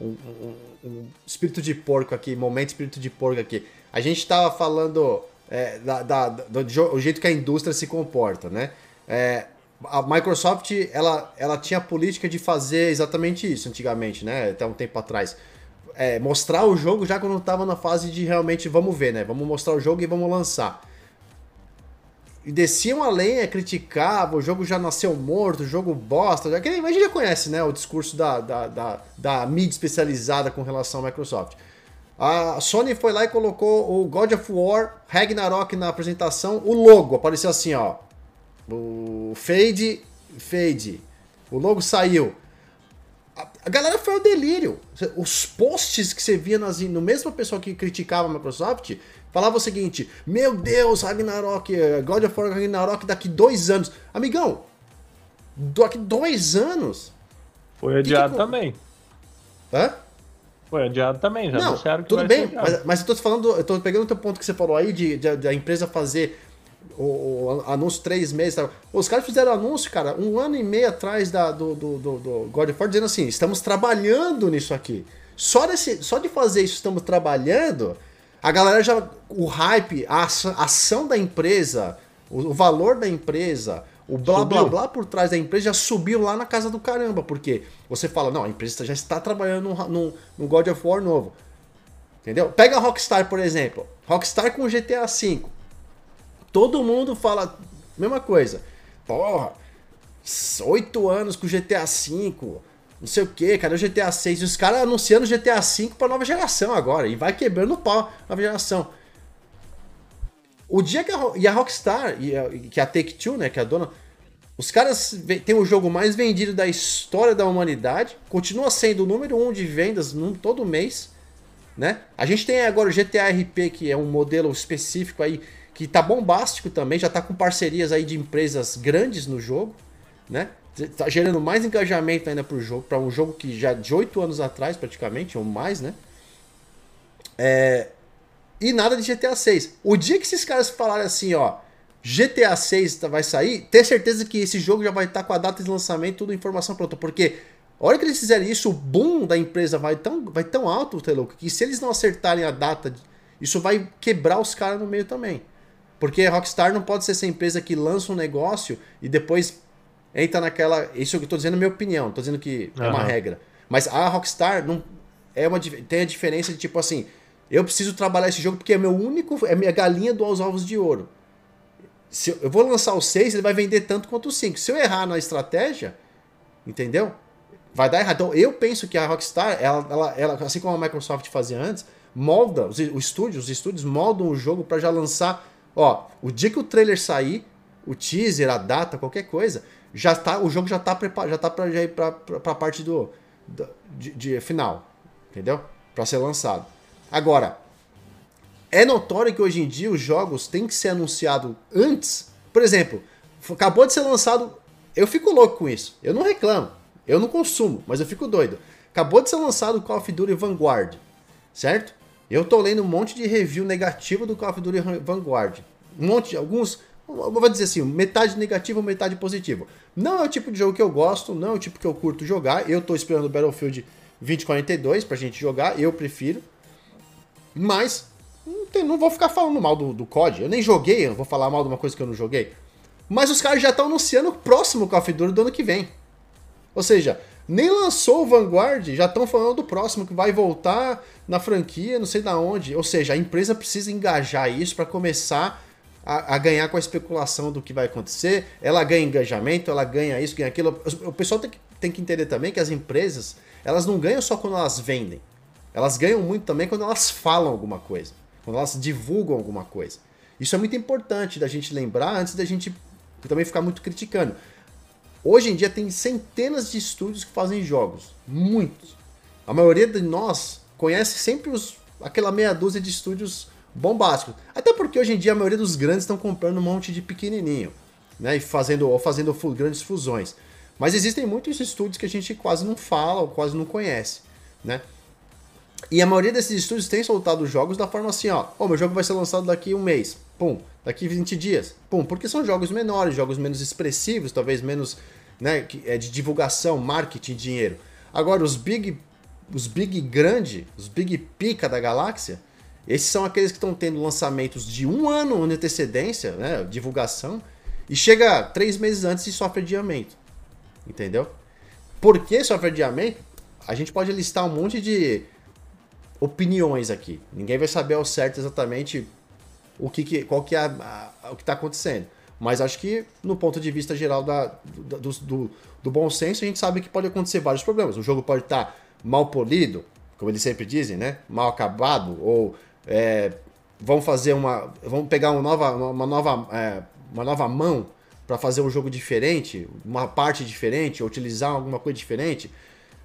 um, um, um, espírito de porco aqui, momento espírito de porco aqui. A gente estava falando é, da, da, do, do, jeito que a indústria se comporta, né? É, a Microsoft ela, ela tinha a política de fazer exatamente isso antigamente, né? Até um tempo atrás. É, mostrar o jogo já quando estava na fase de realmente vamos ver, né? Vamos mostrar o jogo e vamos lançar e desciam a lenha, criticavam, o jogo já nasceu morto, o jogo bosta. Já, que, a gente já conhece né, o discurso da, da, da, da mídia especializada com relação à Microsoft. A Sony foi lá e colocou o God of War Ragnarok na apresentação, o logo apareceu assim, ó. O fade, fade. O logo saiu. A galera foi ao delírio. Os posts que você via nas, no mesmo pessoal que criticava a Microsoft falava o seguinte: Meu Deus, Ragnarok, God of War Ragnarok daqui dois anos. Amigão, daqui dois anos. Foi adiado que que... também. Hã? Foi adiado também, já Não, tudo bem, mas, mas eu tô falando, eu tô pegando o teu ponto que você falou aí de, de, de a empresa fazer o, o, anúncio três meses. Tá? Os caras fizeram anúncio, cara, um ano e meio atrás da, do, do, do, do God of War, dizendo assim: estamos trabalhando nisso aqui. Só, desse, só de fazer isso, estamos trabalhando, a galera já. O hype, a ação da empresa, o, valor da empresa, o blá subiu. blá blá por trás da empresa já subiu lá na casa do caramba, porque você fala, não, a empresa já está trabalhando no, no, no God of War novo. Entendeu? Pega a Rockstar, por exemplo. Rockstar com o GTA V. Todo mundo fala mesma coisa. Porra, oito anos com GTA V não sei o que, cadê o GTA 6? E os caras anunciando GTA 5 pra nova geração agora. E vai quebrando o pau nova geração. O dia que a, e a Rockstar, e a, que é a Take-Two, né, que é a dona... Os caras têm o jogo mais vendido da história da humanidade. Continua sendo o número um de vendas num, todo mês. Né? A gente tem agora o GTA RP, que é um modelo específico aí, que tá bombástico também, já tá com parcerias aí de empresas grandes no jogo, né? tá gerando mais engajamento ainda pro jogo, para um jogo que já de 8 anos atrás, praticamente, ou mais, né? É... E nada de GTA 6. O dia que esses caras falarem assim, ó, GTA 6 vai sair, ter certeza que esse jogo já vai estar tá com a data de lançamento, tudo informação pronta, porque a hora que eles fizerem isso, o boom da empresa vai tão, vai tão alto, Telouco, que se eles não acertarem a data, isso vai quebrar os caras no meio também. Porque a Rockstar não pode ser essa empresa que lança um negócio e depois entra naquela. Isso que eu tô dizendo é minha opinião, tô dizendo que uhum. é uma regra. Mas a Rockstar não, é uma, tem a diferença de tipo assim. Eu preciso trabalhar esse jogo porque é meu único. É minha galinha dos ovos de ouro. Se eu, eu vou lançar o 6, ele vai vender tanto quanto o 5. Se eu errar na estratégia, entendeu? Vai dar errado. Então eu penso que a Rockstar, ela, ela, ela assim como a Microsoft fazia antes, molda, os, os estúdios, os estúdios moldam o jogo para já lançar. Ó, o dia que o trailer sair, o teaser, a data, qualquer coisa, já tá, o jogo já tá preparado, já tá para já ir para a parte do, do de, de, final, entendeu? Para ser lançado. Agora, é notório que hoje em dia os jogos têm que ser anunciados antes. Por exemplo, acabou de ser lançado, eu fico louco com isso. Eu não reclamo, eu não consumo, mas eu fico doido. Acabou de ser lançado o Call of Duty Vanguard, certo? Eu tô lendo um monte de review negativo do Call of Duty Vanguard. Um monte, alguns vou dizer assim, metade negativo, metade positivo. Não é o tipo de jogo que eu gosto, não é o tipo que eu curto jogar. Eu estou esperando Battlefield 2042 pra gente jogar, eu prefiro. Mas não, tem, não vou ficar falando mal do, do COD. Eu nem joguei, eu vou falar mal de uma coisa que eu não joguei. Mas os caras já estão anunciando o próximo Call of Duty do ano que vem. Ou seja, nem lançou o Vanguard, já estão falando do próximo que vai voltar na franquia, não sei da onde. Ou seja, a empresa precisa engajar isso para começar a, a, ganhar com a especulação do que vai acontecer. Ela ganha engajamento, ela ganha isso, ganha aquilo. O pessoal tem que, tem que entender também que as empresas, elas não ganham só quando elas vendem. Elas ganham muito também quando elas falam alguma coisa, quando elas divulgam alguma coisa. Isso é muito importante da gente lembrar antes da gente também ficar muito criticando. Hoje em dia tem centenas de estúdios que fazem jogos, muitos. A maioria de nós conhece sempre os, aquela meia dúzia de estúdios bombástico. Até porque hoje em dia a maioria dos grandes estão comprando um monte de pequenininho, né? E fazendo, ou fazendo grandes fusões. Mas existem muitos estúdios que a gente quase não fala ou quase não conhece, né? E a maioria desses estúdios tem soltado jogos da forma assim, ó, oh, meu jogo vai ser lançado daqui um mês, pum, daqui 20 dias, pum, porque são jogos menores, jogos menos expressivos, talvez menos, né, é de divulgação, marketing, dinheiro. Agora os big os big grande, os big pica da galáxia, esses são aqueles que estão tendo lançamentos de um ano de antecedência, né, divulgação, e chega três meses antes e sofre adiamento. Entendeu? Por que sofre adiamento? A gente pode listar um monte de opiniões aqui. Ninguém vai saber ao certo exatamente o que, que qual que é a, a, o que está acontecendo. Mas acho que, no ponto de vista geral da, do, do, do, bom senso, a gente sabe que pode acontecer vários problemas. O jogo pode estar tá mal polido, como eles sempre dizem, né? Mal acabado, ou é, vão fazer uma. vão pegar uma nova, uma nova, é, uma nova mão para fazer um jogo diferente, uma parte diferente, ou utilizar alguma coisa diferente.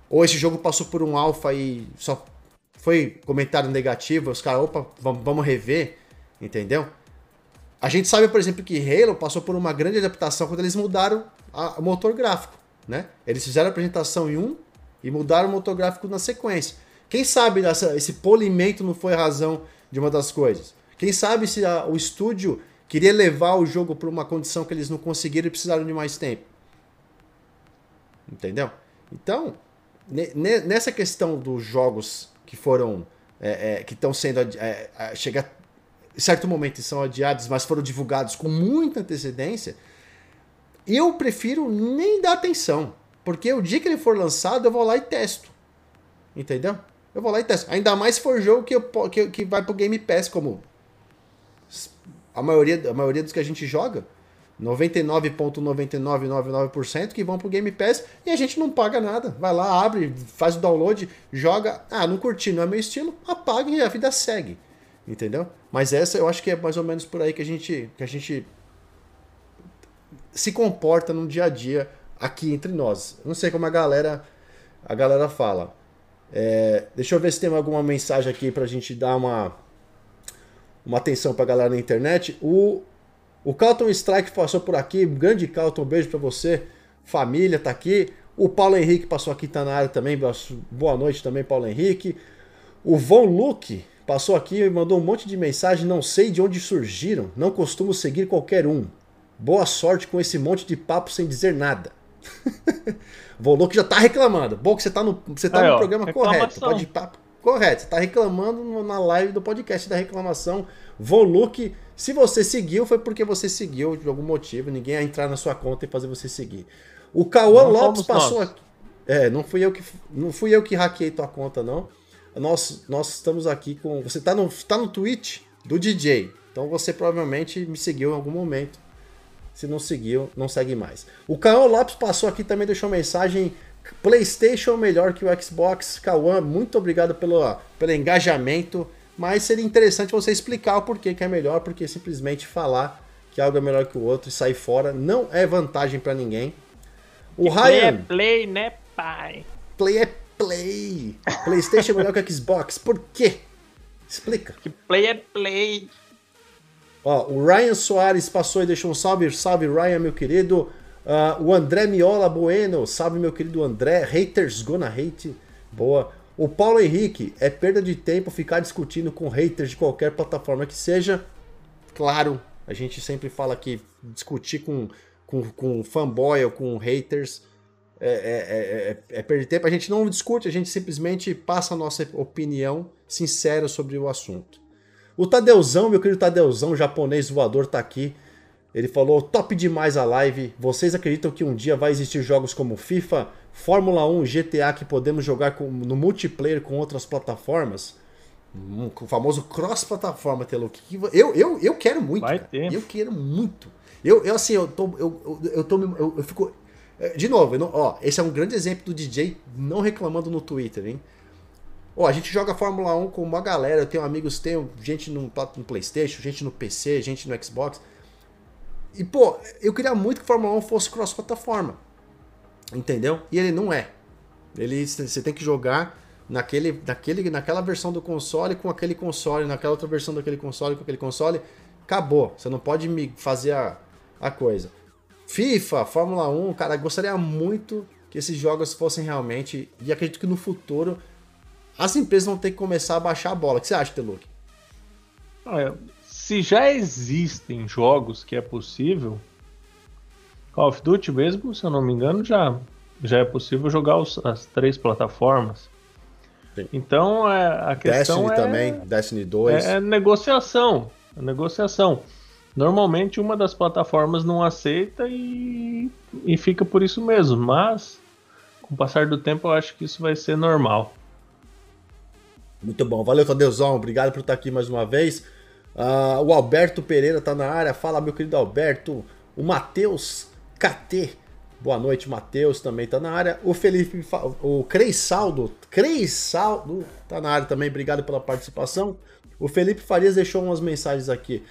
Ou esse jogo passou por um alfa e só foi comentário negativo, os caras, opa, vamos, vamos rever, entendeu? A gente sabe, por exemplo, que Halo passou por uma grande adaptação quando eles mudaram a, o motor gráfico, né? Eles fizeram a apresentação em um e mudaram o motor gráfico na sequência. Quem sabe essa, esse polimento não foi a razão de uma das coisas? Quem sabe se a, o estúdio queria levar o jogo para uma condição que eles não conseguiram e precisaram de mais tempo? Entendeu? Então, nessa questão dos jogos que foram é, é, que estão sendo é, é, chega em certo momento são adiados, mas foram divulgados com muita antecedência, eu prefiro nem dar atenção. Porque o dia que ele for lançado, eu vou lá e testo. Entendeu? Eu vou lá e testo. Ainda mais se for jogo que, eu, que, que vai pro Game Pass, como a maioria, a maioria dos que a gente joga. 99,9999% que vão pro Game Pass e a gente não paga nada. Vai lá, abre, faz o download, joga. Ah, não curti, não é meu estilo, apaga e a vida segue. Entendeu? Mas essa eu acho que é mais ou menos por aí que a gente, que a gente se comporta no dia a dia aqui entre nós. Não sei como a galera a galera fala. É, deixa eu ver se tem alguma mensagem aqui pra gente dar uma uma atenção pra galera na internet. O o Calton Strike passou por aqui, grande Calton, beijo para você. Família tá aqui. O Paulo Henrique passou aqui, tá na área também. Boa noite também, Paulo Henrique. O Von Luke passou aqui e mandou um monte de mensagem. Não sei de onde surgiram, não costumo seguir qualquer um. Boa sorte com esse monte de papo sem dizer nada. Von Luke já tá reclamando. Bom que você tá no, você tá Aí, no ó, programa correto. Pode papo correto. Você tá reclamando na live do podcast da reclamação. Von Luke se você seguiu, foi porque você seguiu de algum motivo. Ninguém ia entrar na sua conta e fazer você seguir. O Cauã Lopes passou nós. aqui. É, não fui eu que não fui eu que hackeei tua conta, não. Nós, nós estamos aqui com. Você tá no, tá no Twitch do DJ. Então você provavelmente me seguiu em algum momento. Se não seguiu, não segue mais. O Cauã Lopes passou aqui também, deixou mensagem. PlayStation melhor que o Xbox. Cauã, muito obrigado pelo, pelo engajamento mas seria interessante você explicar o porquê que é melhor, porque simplesmente falar que algo é melhor que o outro e sair fora não é vantagem para ninguém. O Ryan, play é play, né, pai? Play é play. PlayStation é melhor que o Xbox. Por quê? Explica. Que play é play. Ó, o Ryan Soares passou e deixou um salve, salve Ryan, meu querido. Uh, o André Miola Bueno, salve meu querido André. Haters gonna hate. Boa. O Paulo Henrique, é perda de tempo ficar discutindo com haters de qualquer plataforma que seja. Claro, a gente sempre fala que discutir com, com, com fanboy ou com haters é, é, é, é perder tempo. A gente não discute, a gente simplesmente passa a nossa opinião sincera sobre o assunto. O Tadeuzão, meu querido Tadeuzão, japonês voador, tá aqui. Ele falou: top demais a live. Vocês acreditam que um dia vai existir jogos como FIFA, Fórmula 1, GTA que podemos jogar com, no multiplayer com outras plataformas. Um, o famoso cross-plataforma, Telo. Eu, eu, eu quero muito. Vai ter. Eu quero muito. Eu, eu assim, eu tô. Eu, eu, eu, tô, eu, eu fico. É, de novo, não, ó, esse é um grande exemplo do DJ não reclamando no Twitter, hein? Ó, a gente joga Fórmula 1 com uma galera. Eu tenho amigos, tenho gente no, no PlayStation, gente no PC, gente no Xbox. E, pô, eu queria muito que Fórmula 1 fosse cross-plataforma. Entendeu? E ele não é. Ele, você tem que jogar naquele, naquele, naquela versão do console com aquele console, naquela outra versão daquele console com aquele console. Acabou. Você não pode me fazer a, a coisa. FIFA, Fórmula 1, cara, gostaria muito que esses jogos fossem realmente. E acredito que no futuro as empresas vão ter que começar a baixar a bola. O que você acha, Teluk? Se já existem jogos que é possível, Call of Duty mesmo, se eu não me engano, já, já é possível jogar os, as três plataformas. Sim. Então a questão Destiny é, também, Destiny 2. É negociação. É negociação. Normalmente uma das plataformas não aceita e, e fica por isso mesmo, mas com o passar do tempo eu acho que isso vai ser normal. Muito bom, valeu Tadeuzão, obrigado por estar aqui mais uma vez. Uh, o Alberto Pereira está na área, fala meu querido Alberto. O Matheus KT, boa noite Matheus, também está na área. O Felipe, o Creisaldo, Creisaldo está na área também, obrigado pela participação. O Felipe Farias deixou umas mensagens aqui.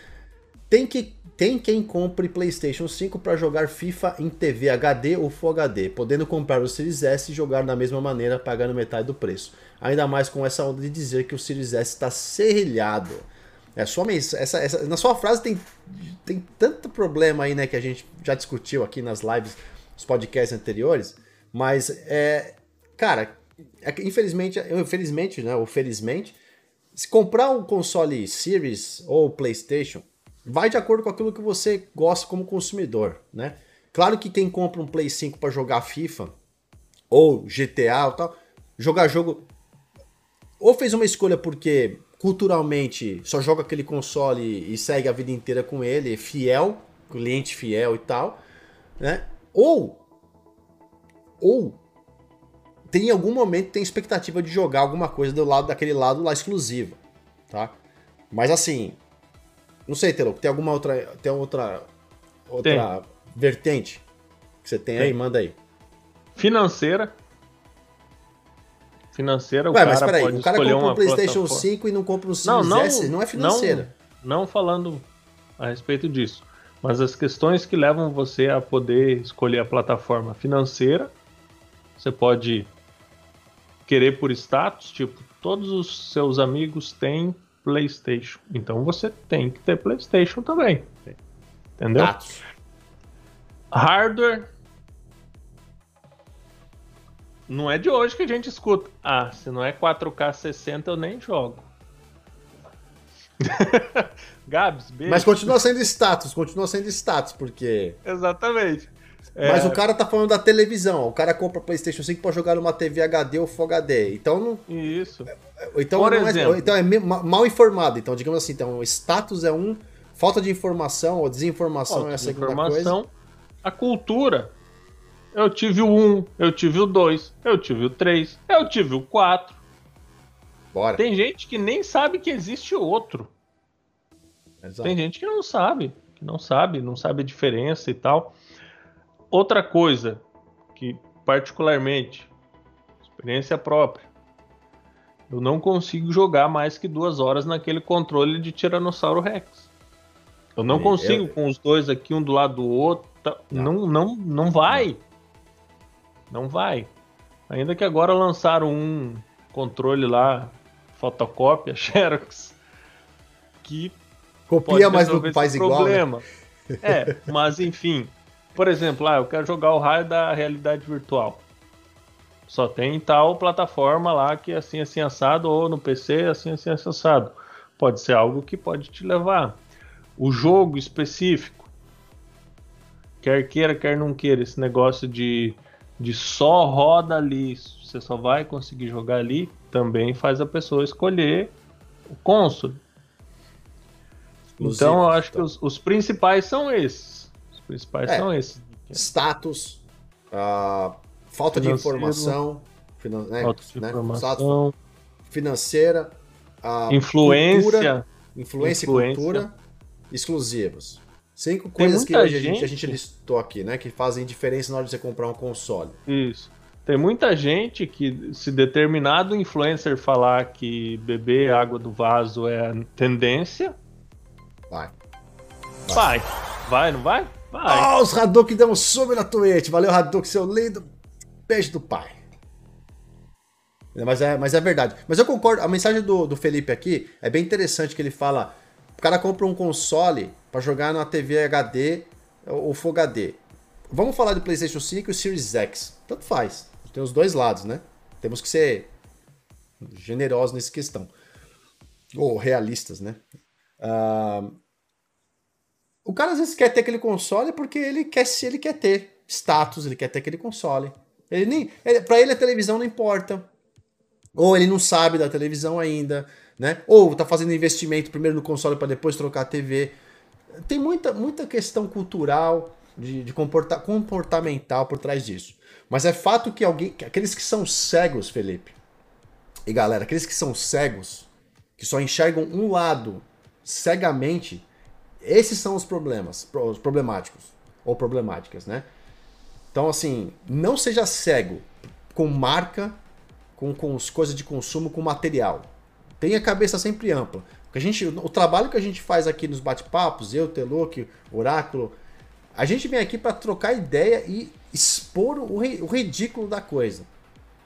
Tem, que, tem quem compre PlayStation 5 para jogar FIFA em TV HD ou Full HD, podendo comprar o Series S e jogar da mesma maneira, pagando metade do preço. Ainda mais com essa onda de dizer que o Series S está serrilhado. É sua essa, essa, na sua frase tem, tem tanto problema aí, né, que a gente já discutiu aqui nas lives, nos podcasts anteriores, mas é, cara, é, infelizmente, infelizmente, né, ou felizmente, se comprar um console Series ou PlayStation, vai de acordo com aquilo que você gosta como consumidor, né? Claro que quem compra um Play 5 para jogar FIFA ou GTA ou tal, jogar jogo ou fez uma escolha porque culturalmente só joga aquele console e segue a vida inteira com ele, fiel, cliente fiel e tal, né? Ou ou tem em algum momento tem expectativa de jogar alguma coisa do lado daquele lado lá exclusivo, tá? Mas assim, não sei, Telo, tem alguma outra. Tem outra. Outra tem. vertente que você tem, tem, aí? Manda aí. Financeira. Financeira, Ué, o cara mas peraí, pode o cara compra um PlayStation plataforma. 5 e não compra um Series não, não, S, não é financeira. Não, não falando a respeito disso, mas as questões que levam você a poder escolher a plataforma financeira, você pode querer por status, tipo, todos os seus amigos têm PlayStation. Então você tem que ter PlayStation também. Entendeu? Dados. Hardware. Não é de hoje que a gente escuta. Ah, se não é 4K 60, eu nem jogo. Gabs, beijo. Mas continua sendo status, continua sendo status, porque. Exatamente. Mas é... o cara tá falando da televisão. O cara compra PlayStation 5 para jogar numa TV HD ou Full HD. Então não. Isso. Então, Por não é, exemplo. é, então é mal informado. Então, digamos assim, então, status é um, falta de informação ou desinformação falta é a segunda informação, coisa. A cultura. Eu tive o 1, eu tive o 2, eu tive o 3, eu tive o 4. Bora. Tem gente que nem sabe que existe outro. Exato. Tem gente que não sabe, que não sabe, não sabe a diferença e tal. Outra coisa que, particularmente, experiência própria, eu não consigo jogar mais que duas horas naquele controle de Tiranossauro Rex. Eu não consigo eu... com os dois aqui, um do lado do outro. Não, não, não vai. Não vai. Ainda que agora lançaram um controle lá, fotocópia, Xerox, que copia, mas não faz igual. Né? Problema. Né? É, mas enfim, por exemplo, ah, eu quero jogar o raio da realidade virtual. Só tem tal plataforma lá que é assim, assim, assado, ou no PC, assim, assim, assado. Pode ser algo que pode te levar. O jogo específico, quer queira, quer não queira, esse negócio de, de só roda ali, você só vai conseguir jogar ali, também faz a pessoa escolher o console. Então, eu acho então. que os, os principais são esses principais é, são esses. Status, uh, falta de informação, finan né, falta de né, informação financeira, uh, influência, cultura, influência, influência, e cultura exclusivos. Cinco coisas que gente... a, gente, a gente listou aqui, né? Que fazem diferença na hora de você comprar um console. Isso. Tem muita gente que, se determinado influencer falar que beber água do vaso é tendência. Vai. Vai. Vai, vai não vai? Vai. Oh, os Hadouken dão um sub na Twitch. Valeu, Hadouken, seu lindo. Beijo do pai. Mas é, mas é verdade. Mas eu concordo, a mensagem do, do Felipe aqui é bem interessante que ele fala: o cara compra um console para jogar na TV HD ou Full HD. Vamos falar do PlayStation 5 e o Series X. Tanto faz. Tem os dois lados, né? Temos que ser generosos nessa questão. Ou realistas, né? Uh, o cara às vezes quer ter aquele console porque ele quer se ele quer ter status, ele quer ter aquele console. Ele nem, ele, pra ele a televisão não importa. Ou ele não sabe da televisão ainda, né? Ou tá fazendo investimento primeiro no console para depois trocar a TV. Tem muita, muita questão cultural, de, de comporta, comportamental por trás disso. Mas é fato que alguém, que aqueles que são cegos, Felipe, e galera, aqueles que são cegos, que só enxergam um lado cegamente, esses são os problemas, os problemáticos ou problemáticas, né? Então, assim, não seja cego com marca, com, com as coisas de consumo, com material. Tenha a cabeça sempre ampla. Porque a gente, o trabalho que a gente faz aqui nos bate-papos, eu, Telok, Oráculo, a gente vem aqui para trocar ideia e expor o, o ridículo da coisa.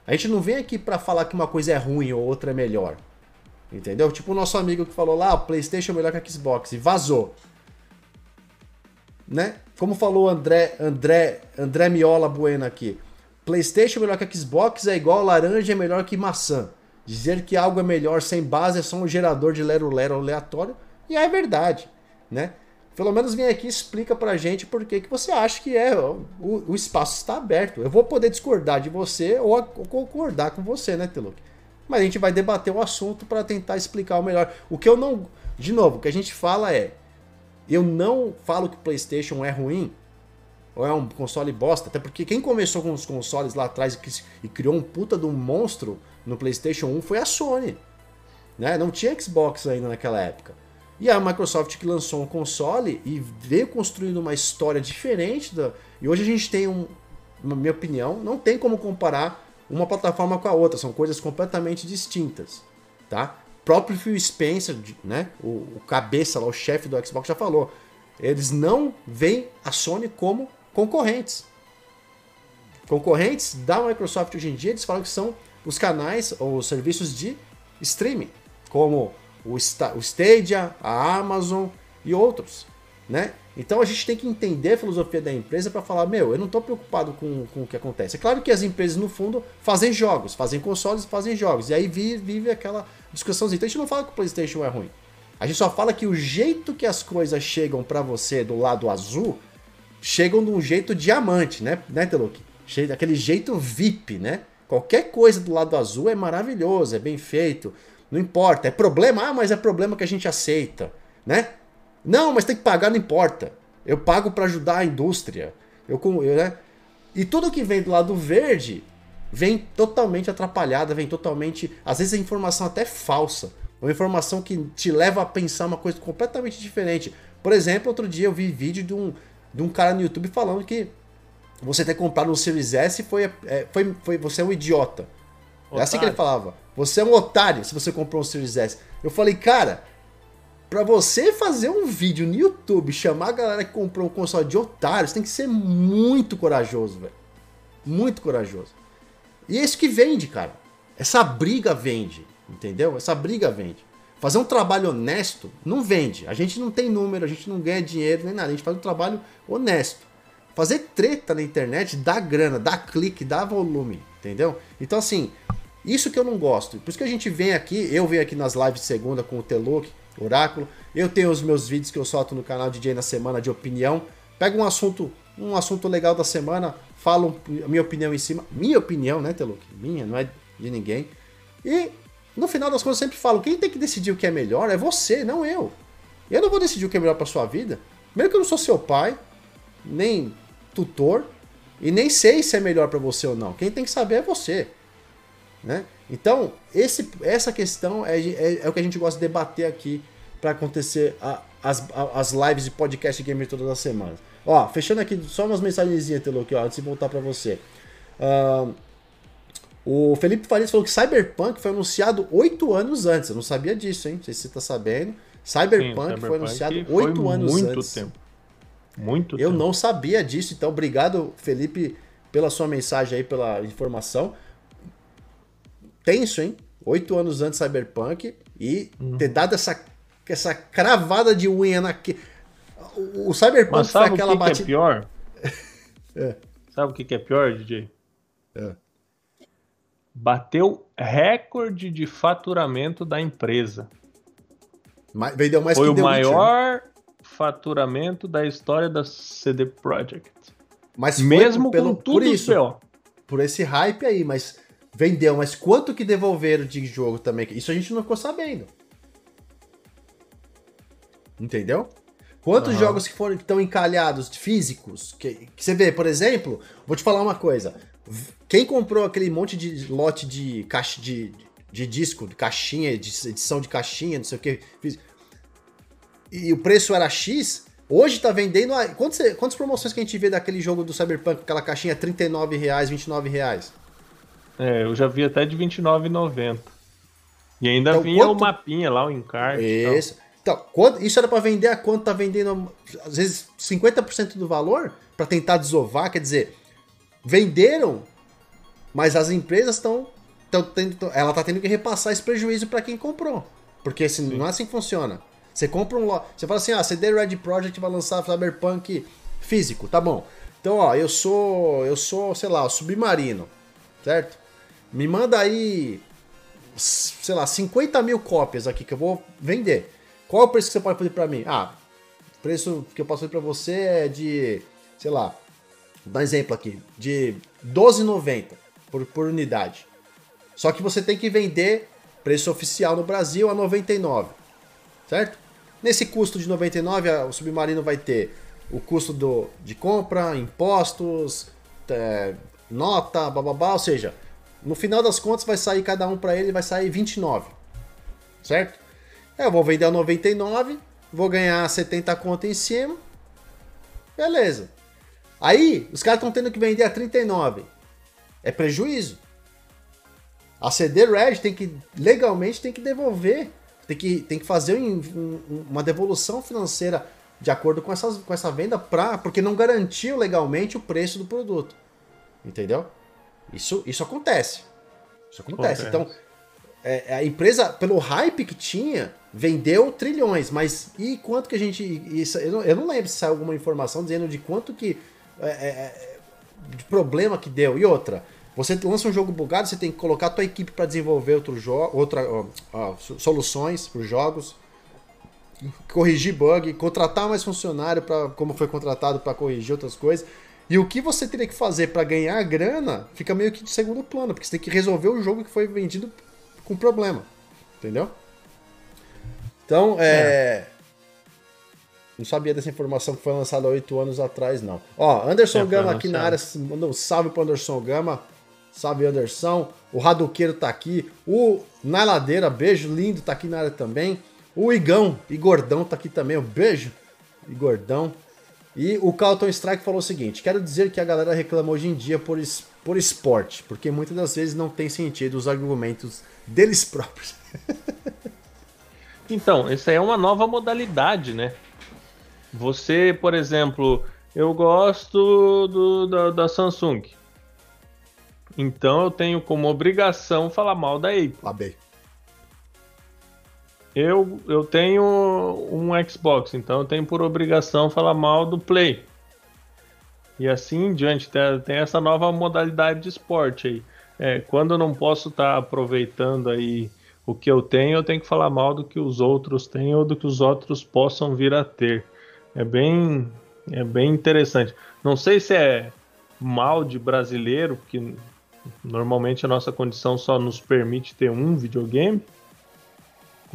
A gente não vem aqui para falar que uma coisa é ruim ou outra é melhor. Entendeu? Tipo o nosso amigo que falou lá, o PlayStation é melhor que a Xbox e vazou. Né? Como falou André, André, André Miola Bueno aqui. PlayStation é melhor que a Xbox é igual laranja é melhor que maçã. Dizer que algo é melhor sem base é só um gerador de lero-lero aleatório. E é verdade, né? Pelo menos vem aqui e explica pra gente por que, que você acha que é. O, o espaço está aberto. Eu vou poder discordar de você ou, ou concordar com você, né, Teluk? Mas a gente vai debater o assunto para tentar explicar o melhor. O que eu não. De novo, o que a gente fala é. Eu não falo que o PlayStation é ruim ou é um console bosta, até porque quem começou com os consoles lá atrás e criou um puta de um monstro no PlayStation 1 foi a Sony. Né? Não tinha Xbox ainda naquela época. E a Microsoft que lançou um console e veio construindo uma história diferente da. E hoje a gente tem um. Na minha opinião, não tem como comparar uma plataforma com a outra, são coisas completamente distintas, tá? O próprio Phil Spencer, né, o, o cabeça lá, o chefe do Xbox já falou, eles não veem a Sony como concorrentes. Concorrentes da Microsoft hoje em dia, eles falam que são os canais ou os serviços de streaming, como o, Stadia, a Amazon e outros, né? Então a gente tem que entender a filosofia da empresa para falar, meu, eu não estou preocupado com, com o que acontece. É claro que as empresas, no fundo, fazem jogos, fazem consoles, fazem jogos. E aí vive, vive aquela discussão. Então a gente não fala que o PlayStation é ruim. A gente só fala que o jeito que as coisas chegam para você do lado azul chegam de um jeito diamante, né, né Teluk? Aquele jeito VIP, né? Qualquer coisa do lado azul é maravilhoso, é bem feito. Não importa. É problema? Ah, mas é problema que a gente aceita, né? Não, mas tem que pagar, não importa. Eu pago para ajudar a indústria. Eu, eu, né? E tudo que vem do lado verde vem totalmente atrapalhada, vem totalmente. Às vezes a informação até falsa. Uma informação que te leva a pensar uma coisa completamente diferente. Por exemplo, outro dia eu vi vídeo de um, de um cara no YouTube falando que você ter comprado um Series S foi, é, foi, foi você é um idiota. Otário. É assim que ele falava. Você é um otário se você comprou um Series S. Eu falei, cara, Pra você fazer um vídeo no YouTube, chamar a galera que comprou um console de otários, tem que ser muito corajoso, velho. Muito corajoso. E é isso que vende, cara. Essa briga vende, entendeu? Essa briga vende. Fazer um trabalho honesto não vende. A gente não tem número, a gente não ganha dinheiro nem nada. A gente faz um trabalho honesto. Fazer treta na internet dá grana, dá clique, dá volume, entendeu? Então, assim, isso que eu não gosto. Por isso que a gente vem aqui, eu venho aqui nas lives de segunda com o Teluk, Oráculo. Eu tenho os meus vídeos que eu solto no canal DJ na semana de opinião. Pega um assunto, um assunto legal da semana, falo a minha opinião em cima. Minha opinião, né, Teluk? Minha, não é de ninguém. E no final das contas eu sempre falo, quem tem que decidir o que é melhor é você, não eu. Eu não vou decidir o que é melhor para sua vida. Mesmo que eu não sou seu pai, nem tutor, e nem sei se é melhor para você ou não. Quem tem que saber é você. Né? Então, esse, essa questão é, é, é, o que a gente gosta de debater aqui para acontecer a, as, a, as lives de podcast gamer todas as semanas. Ó, fechando aqui só umas mensagenzinhas, Telo, aqui, ó, antes de voltar para você. Uh, o Felipe Farias falou que Cyberpunk foi anunciado oito anos antes. Eu não sabia disso, hein? Não sei se você tá sabendo. Cyberpunk, Sim, foi anunciado oito anos muito antes. Tempo. Muito Eu tempo. não sabia disso, então obrigado, Felipe, pela sua mensagem aí, pela informação tenso, hein? Oito anos antes de Cyberpunk e uhum. ter dado essa, essa cravada de unha na. O, o Cyberpunk Mas sabe foi aquela que batida. Que é pior? é. Sabe o que, que é pior, DJ? É. Bateu recorde de faturamento da empresa. Mas, vendeu mais Foi que o maior faturamento da história da CD Projekt. Mas mesmo pelo, com tudo por isso, por esse hype aí, mas Vendeu, mas quanto que devolveram de jogo também? Isso a gente não ficou sabendo. Entendeu? Quantos uhum. jogos que foram que estão encalhados físicos? Que, que, você vê, por exemplo, vou te falar uma coisa. Quem comprou aquele monte de lote de caixa de, de disco, de caixinha, de edição de caixinha, não sei o que, e o preço era X, hoje tá vendendo. Quantas, quantas promoções que a gente vê daquele jogo do Cyberpunk, aquela caixinha R$39, R$29? É, eu já vi até de R$29,90. E ainda então, vinha quanto... o mapinha lá, o encarte. Isso. Então, quando, isso era para vender a quanto tá vendendo, às vezes, 50% do valor para tentar desovar. Quer dizer, venderam, mas as empresas estão. Ela tá tendo que repassar esse prejuízo para quem comprou. Porque assim, não é assim que funciona. Você compra um. Você fala assim: ah, CD Red Project vai lançar Cyberpunk físico, tá bom. Então, ó, eu sou. Eu sou, sei lá, submarino, certo? Me manda aí, sei lá, 50 mil cópias aqui que eu vou vender. Qual é o preço que você pode fazer para mim? Ah, o preço que eu posso fazer para você é de, sei lá, vou dar um exemplo aqui, de 12,90 por, por unidade. Só que você tem que vender preço oficial no Brasil a 99, certo? Nesse custo de 99, o submarino vai ter o custo do, de compra, impostos, é, nota, bababá, ou seja, no final das contas vai sair cada um para ele vai sair 29, certo? É, eu vou vender a 99, vou ganhar 70 conto em cima. Beleza. Aí, os caras estão tendo que vender a 39. É prejuízo. A CD Red tem que, legalmente, tem que devolver. Tem que, tem que fazer um, um, uma devolução financeira de acordo com, essas, com essa venda, pra, porque não garantiu legalmente o preço do produto. Entendeu? Isso, isso acontece. Isso acontece. Então, é, a empresa, pelo hype que tinha, vendeu trilhões, mas e quanto que a gente. Isso, eu, não, eu não lembro se saiu alguma informação dizendo de quanto que. É, é, é, de problema que deu. E outra, você lança um jogo bugado, você tem que colocar a tua equipe para desenvolver outro jogo, outra, ó, ó, soluções para os jogos, corrigir bug, contratar mais funcionário para como foi contratado para corrigir outras coisas. E o que você teria que fazer para ganhar grana fica meio que de segundo plano, porque você tem que resolver o jogo que foi vendido com problema. Entendeu? Então, é... é. Não sabia dessa informação que foi lançada há oito anos atrás, não. Ó, Anderson é, Gama aqui na área, mandou um salve pro Anderson Gama. Salve, Anderson. O Raduqueiro tá aqui. O Nailadeira, beijo lindo, tá aqui na área também. O Igão, Igordão tá aqui também. Um beijo, Igordão. E o Carlton Strike falou o seguinte: quero dizer que a galera reclama hoje em dia por, es por esporte, porque muitas das vezes não tem sentido os argumentos deles próprios. Então, isso aí é uma nova modalidade, né? Você, por exemplo, eu gosto do, da, da Samsung. Então eu tenho como obrigação falar mal da Apple. Bem. Eu, eu tenho um Xbox, então eu tenho por obrigação falar mal do Play. E assim em diante, tem, tem essa nova modalidade de esporte aí. É, quando eu não posso estar tá aproveitando aí o que eu tenho, eu tenho que falar mal do que os outros têm ou do que os outros possam vir a ter. É bem, é bem interessante. Não sei se é mal de brasileiro, porque normalmente a nossa condição só nos permite ter um videogame,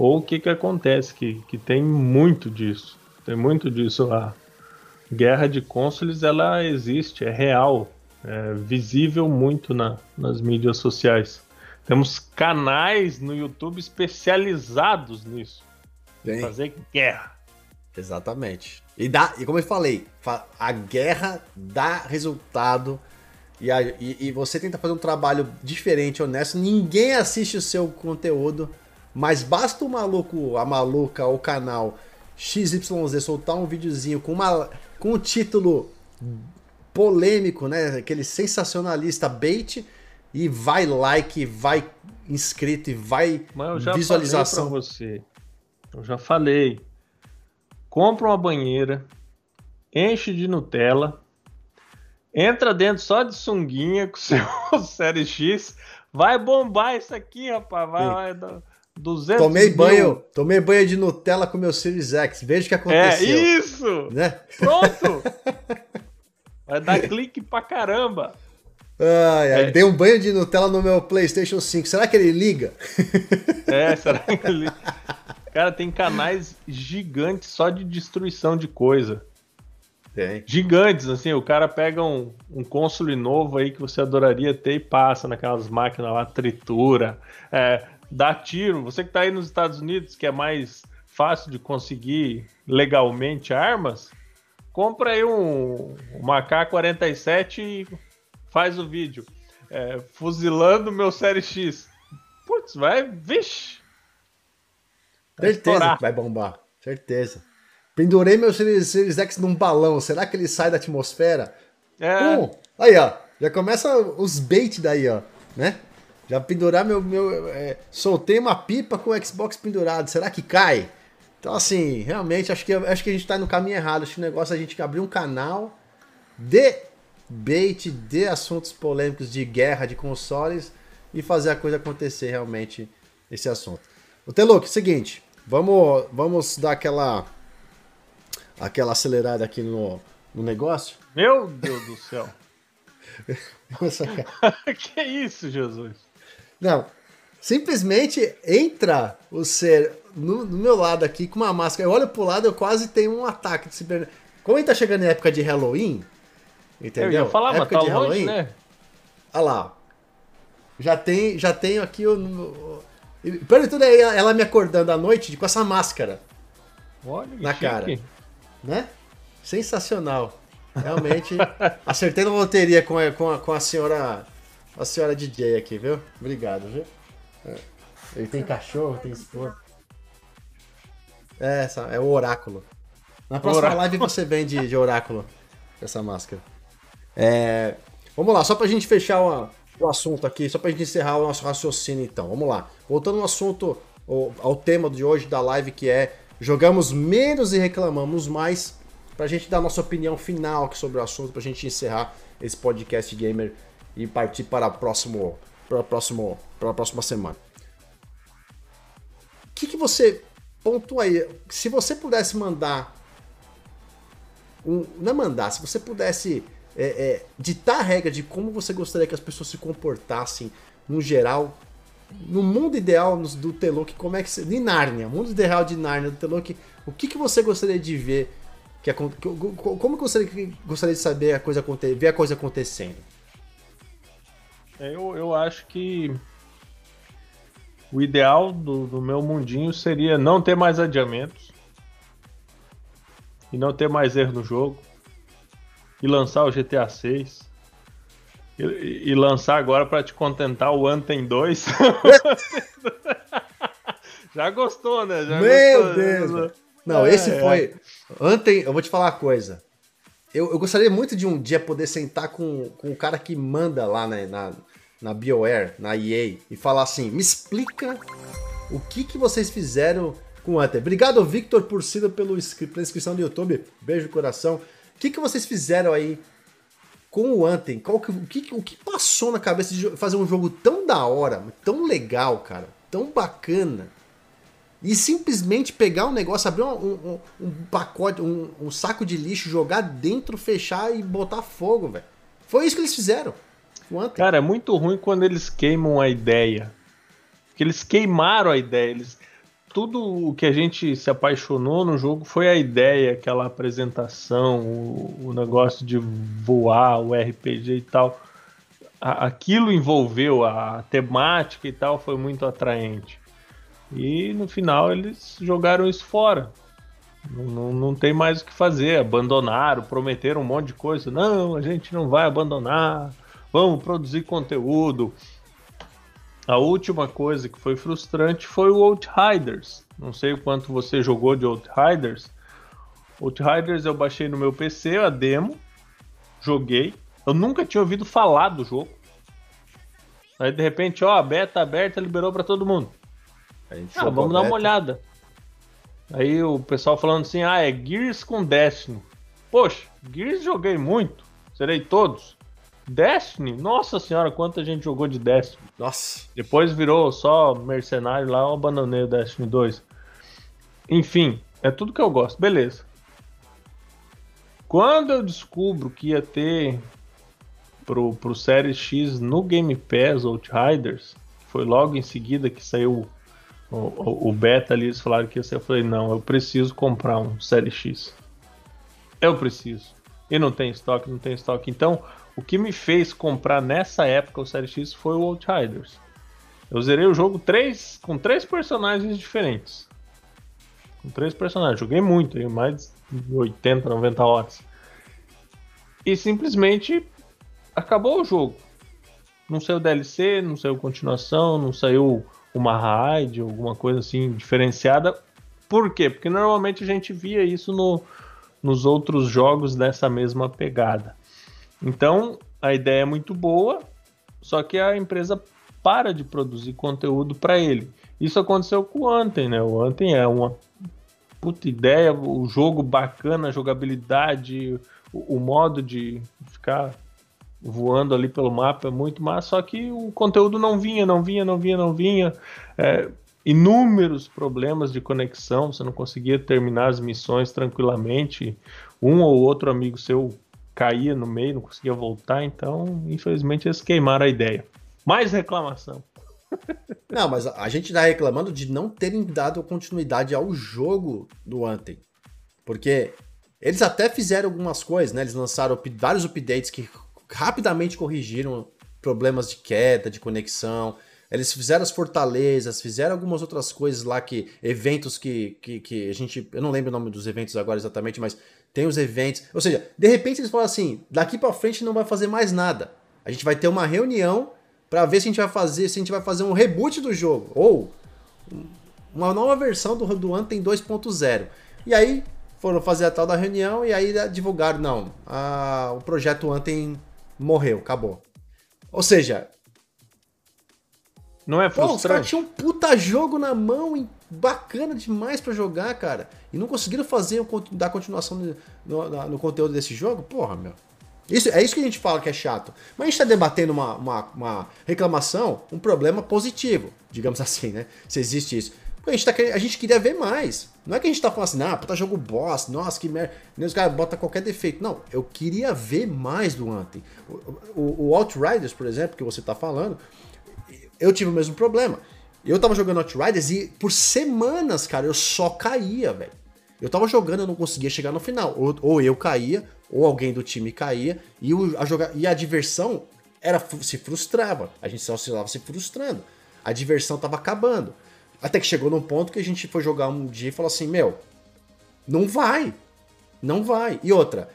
ou o que, que acontece, que, que tem muito disso. Tem muito disso. A guerra de consoles ela existe, é real, é visível muito na, nas mídias sociais. Temos canais no YouTube especializados nisso. Bem, fazer guerra. Exatamente. E, dá, e como eu falei, a guerra dá resultado. E, a, e, e, você tenta fazer um trabalho diferente, honesto. Ninguém assiste o seu conteúdo, mas basta o maluco, a maluca, o canal XYZ soltar um videozinho com, uma, com um título polêmico, né? Aquele sensacionalista bait e vai like, vai inscrito e vai Mas eu já visualização. Falei pra você. Eu já falei. Compra uma banheira, enche de Nutella, entra dentro só de sunguinha com seu Série X, vai bombar isso aqui, rapaz. Vai, vai 200 tomei mil. banho, tomei banho de Nutella com meu Series X. Veja o que aconteceu. É isso. Né? Pronto. vai dar clique pra caramba. Ai, ai, é. Dei um banho de Nutella no meu PlayStation 5. Será que ele liga? É, será que ele liga? Cara, tem canais gigantes só de destruição de coisa. Tem. Gigantes, assim, o cara pega um, um console novo aí que você adoraria ter e passa naquelas máquinas lá, tritura, é, dá tiro. Você que tá aí nos Estados Unidos, que é mais fácil de conseguir legalmente armas, compra aí um, um AK-47 e faz o vídeo. É, fuzilando meu Série X. Putz, vai, vixe, Certeza que vai bombar. Certeza. Pendurei meu Series, Series X num balão. Será que ele sai da atmosfera? É. Pum. Aí, ó. Já começa os bait daí, ó. Né? Já pendurar meu. meu é, soltei uma pipa com o Xbox pendurado. Será que cai? Então, assim, realmente, acho que, acho que a gente tá no caminho errado. Acho que o negócio é a gente abrir um canal de bait, de assuntos polêmicos, de guerra, de consoles e fazer a coisa acontecer realmente, esse assunto. O Teluk, seguinte. Vamos, vamos dar aquela aquela acelerada aqui no, no negócio? Meu Deus do céu. que isso, Jesus? Não, simplesmente entra o ser no, no, meu lado aqui com uma máscara. Eu olho pro lado, eu quase tenho um ataque de ciber... Como ele tá chegando em época de Halloween, entendeu? Eu ia falar, época mas tá de longe, Halloween, né? Olha lá. Já tem, já tenho aqui o, de tudo é ela me acordando à noite com essa máscara. Olha, na chique. cara. Né? Sensacional. Realmente, acertei na loteria com a, com a, com a senhora a senhora DJ aqui, viu? Obrigado, viu? É. Ele tem cachorro, tem esposa. É, essa, é o oráculo. Na próxima oráculo. live você vende de oráculo essa máscara. É, vamos lá, só pra gente fechar uma, o assunto aqui, só pra gente encerrar o nosso raciocínio então. Vamos lá. Voltando ao assunto, ao tema de hoje da live, que é jogamos menos e reclamamos mais, pra gente dar nossa opinião final aqui sobre o assunto, pra gente encerrar esse podcast gamer e partir para a próximo, para próximo, para a próxima semana. O que, que você pontua aí? Se você pudesse mandar um, não é mandar, se você pudesse é, é, ditar a regra de como você gostaria que as pessoas se comportassem no geral, no mundo ideal do Telok, como é que se, de Nárnia, mundo ideal de Nárnia do Telok, o que, que você gostaria de ver que, como você gostaria, gostaria de saber a coisa ver a coisa acontecendo? Eu, eu acho que o ideal do, do meu mundinho seria não ter mais adiamentos e não ter mais erro no jogo e lançar o GTA 6. E, e lançar agora para te contentar o Anthem 2. Já gostou, né? Já Meu gostou, né? Deus! Né? Não, é, esse foi. É. Anthem, eu vou te falar uma coisa. Eu, eu, gostaria muito de um dia poder sentar com, com o cara que manda lá né, na, na BioWare, na EA, e falar assim: me explica o que, que vocês fizeram com o Anthem. Obrigado, Victor, por sido pelo, pela inscrição do YouTube. Beijo no coração que, que vocês fizeram aí com o Anthem? Qual que, o, que, o que passou na cabeça de fazer um jogo tão da hora, tão legal, cara, tão bacana, e simplesmente pegar um negócio, abrir um, um, um pacote, um, um, saco de lixo, jogar dentro, fechar e botar fogo, velho. Foi isso que eles fizeram. Cara, é muito ruim quando eles queimam a ideia. Porque eles queimaram a ideia. Eles tudo o que a gente se apaixonou no jogo foi a ideia, aquela apresentação, o, o negócio de voar, o RPG e tal. A, aquilo envolveu a temática e tal, foi muito atraente. E no final eles jogaram isso fora. Não, não, não tem mais o que fazer, abandonaram, prometeram um monte de coisa. Não, a gente não vai abandonar, vamos produzir conteúdo. A última coisa que foi frustrante foi o Outriders. Não sei o quanto você jogou de Outriders. Outriders eu baixei no meu PC a demo, joguei. Eu nunca tinha ouvido falar do jogo. Aí de repente, ó, a beta aberta liberou para todo mundo. Ah, vamos dar uma olhada. Aí o pessoal falando assim: ah, é Gears com Destiny. Poxa, Gears joguei muito. Serei todos. Destiny? Nossa senhora, quanta gente jogou de Destiny. Nossa. Depois virou só mercenário lá, eu abandonei o Destiny 2. Enfim, é tudo que eu gosto. Beleza. Quando eu descubro que ia ter pro, pro Série X no Game Pass Outriders, foi logo em seguida que saiu o, o, o beta ali, eles falaram que ia ser. Eu falei, não, eu preciso comprar um Série X. Eu preciso. E não tem estoque, não tem estoque. Então, o que me fez comprar nessa época o Série X foi o Outriders. Eu zerei o jogo três, com três personagens diferentes. Com três personagens. Joguei muito, mais de 80, 90 horas. E simplesmente acabou o jogo. Não saiu DLC, não saiu continuação, não saiu uma raid, alguma coisa assim diferenciada. Por quê? Porque normalmente a gente via isso no, nos outros jogos dessa mesma pegada. Então a ideia é muito boa, só que a empresa para de produzir conteúdo para ele. Isso aconteceu com o Anthem, né? O Anthem é uma puta ideia, o jogo bacana, a jogabilidade, o, o modo de ficar voando ali pelo mapa é muito massa, só que o conteúdo não vinha, não vinha, não vinha, não vinha. É, inúmeros problemas de conexão, você não conseguia terminar as missões tranquilamente. Um ou outro amigo seu caía no meio, não conseguia voltar, então, infelizmente, eles queimaram a ideia. Mais reclamação. Não, mas a gente tá reclamando de não terem dado continuidade ao jogo do Anthem. Porque eles até fizeram algumas coisas, né? Eles lançaram vários updates que rapidamente corrigiram problemas de queda, de conexão. Eles fizeram as fortalezas, fizeram algumas outras coisas lá que. eventos que, que, que a gente. Eu não lembro o nome dos eventos agora exatamente, mas tem os eventos. Ou seja, de repente eles falam assim: daqui para frente não vai fazer mais nada. A gente vai ter uma reunião para ver se a gente vai fazer, se a gente vai fazer um reboot do jogo ou uma nova versão do, do Anthem 2.0. E aí foram fazer a tal da reunião e aí divulgaram, não, a, o projeto Anthem morreu, acabou. Ou seja. Não é frustrante? Pô, os caras tinham um puta jogo na mão bacana demais para jogar, cara. E não conseguiram fazer dar continuação no, no, no, conteúdo desse jogo? Porra, meu. Isso, é isso que a gente fala que é chato. Mas a gente tá debatendo uma, uma, uma reclamação, um problema positivo, digamos assim, né? Se existe isso. A gente, tá, a gente queria ver mais. Não é que a gente tá falando assim, ah, puta jogo boss, nossa, que merda. Os caras botam qualquer defeito. Não, eu queria ver mais do Anthem. O, o, o Outriders, por exemplo, que você tá falando, eu tive o mesmo problema. Eu tava jogando Outriders e por semanas, cara, eu só caía, velho. Eu tava jogando, eu não conseguia chegar no final. Ou, ou eu caía, ou alguém do time caía, e, o, a, joga, e a diversão era se frustrava. A gente só estava se frustrando. A diversão tava acabando. Até que chegou num ponto que a gente foi jogar um dia e falou assim: Meu, não vai. Não vai. E outra,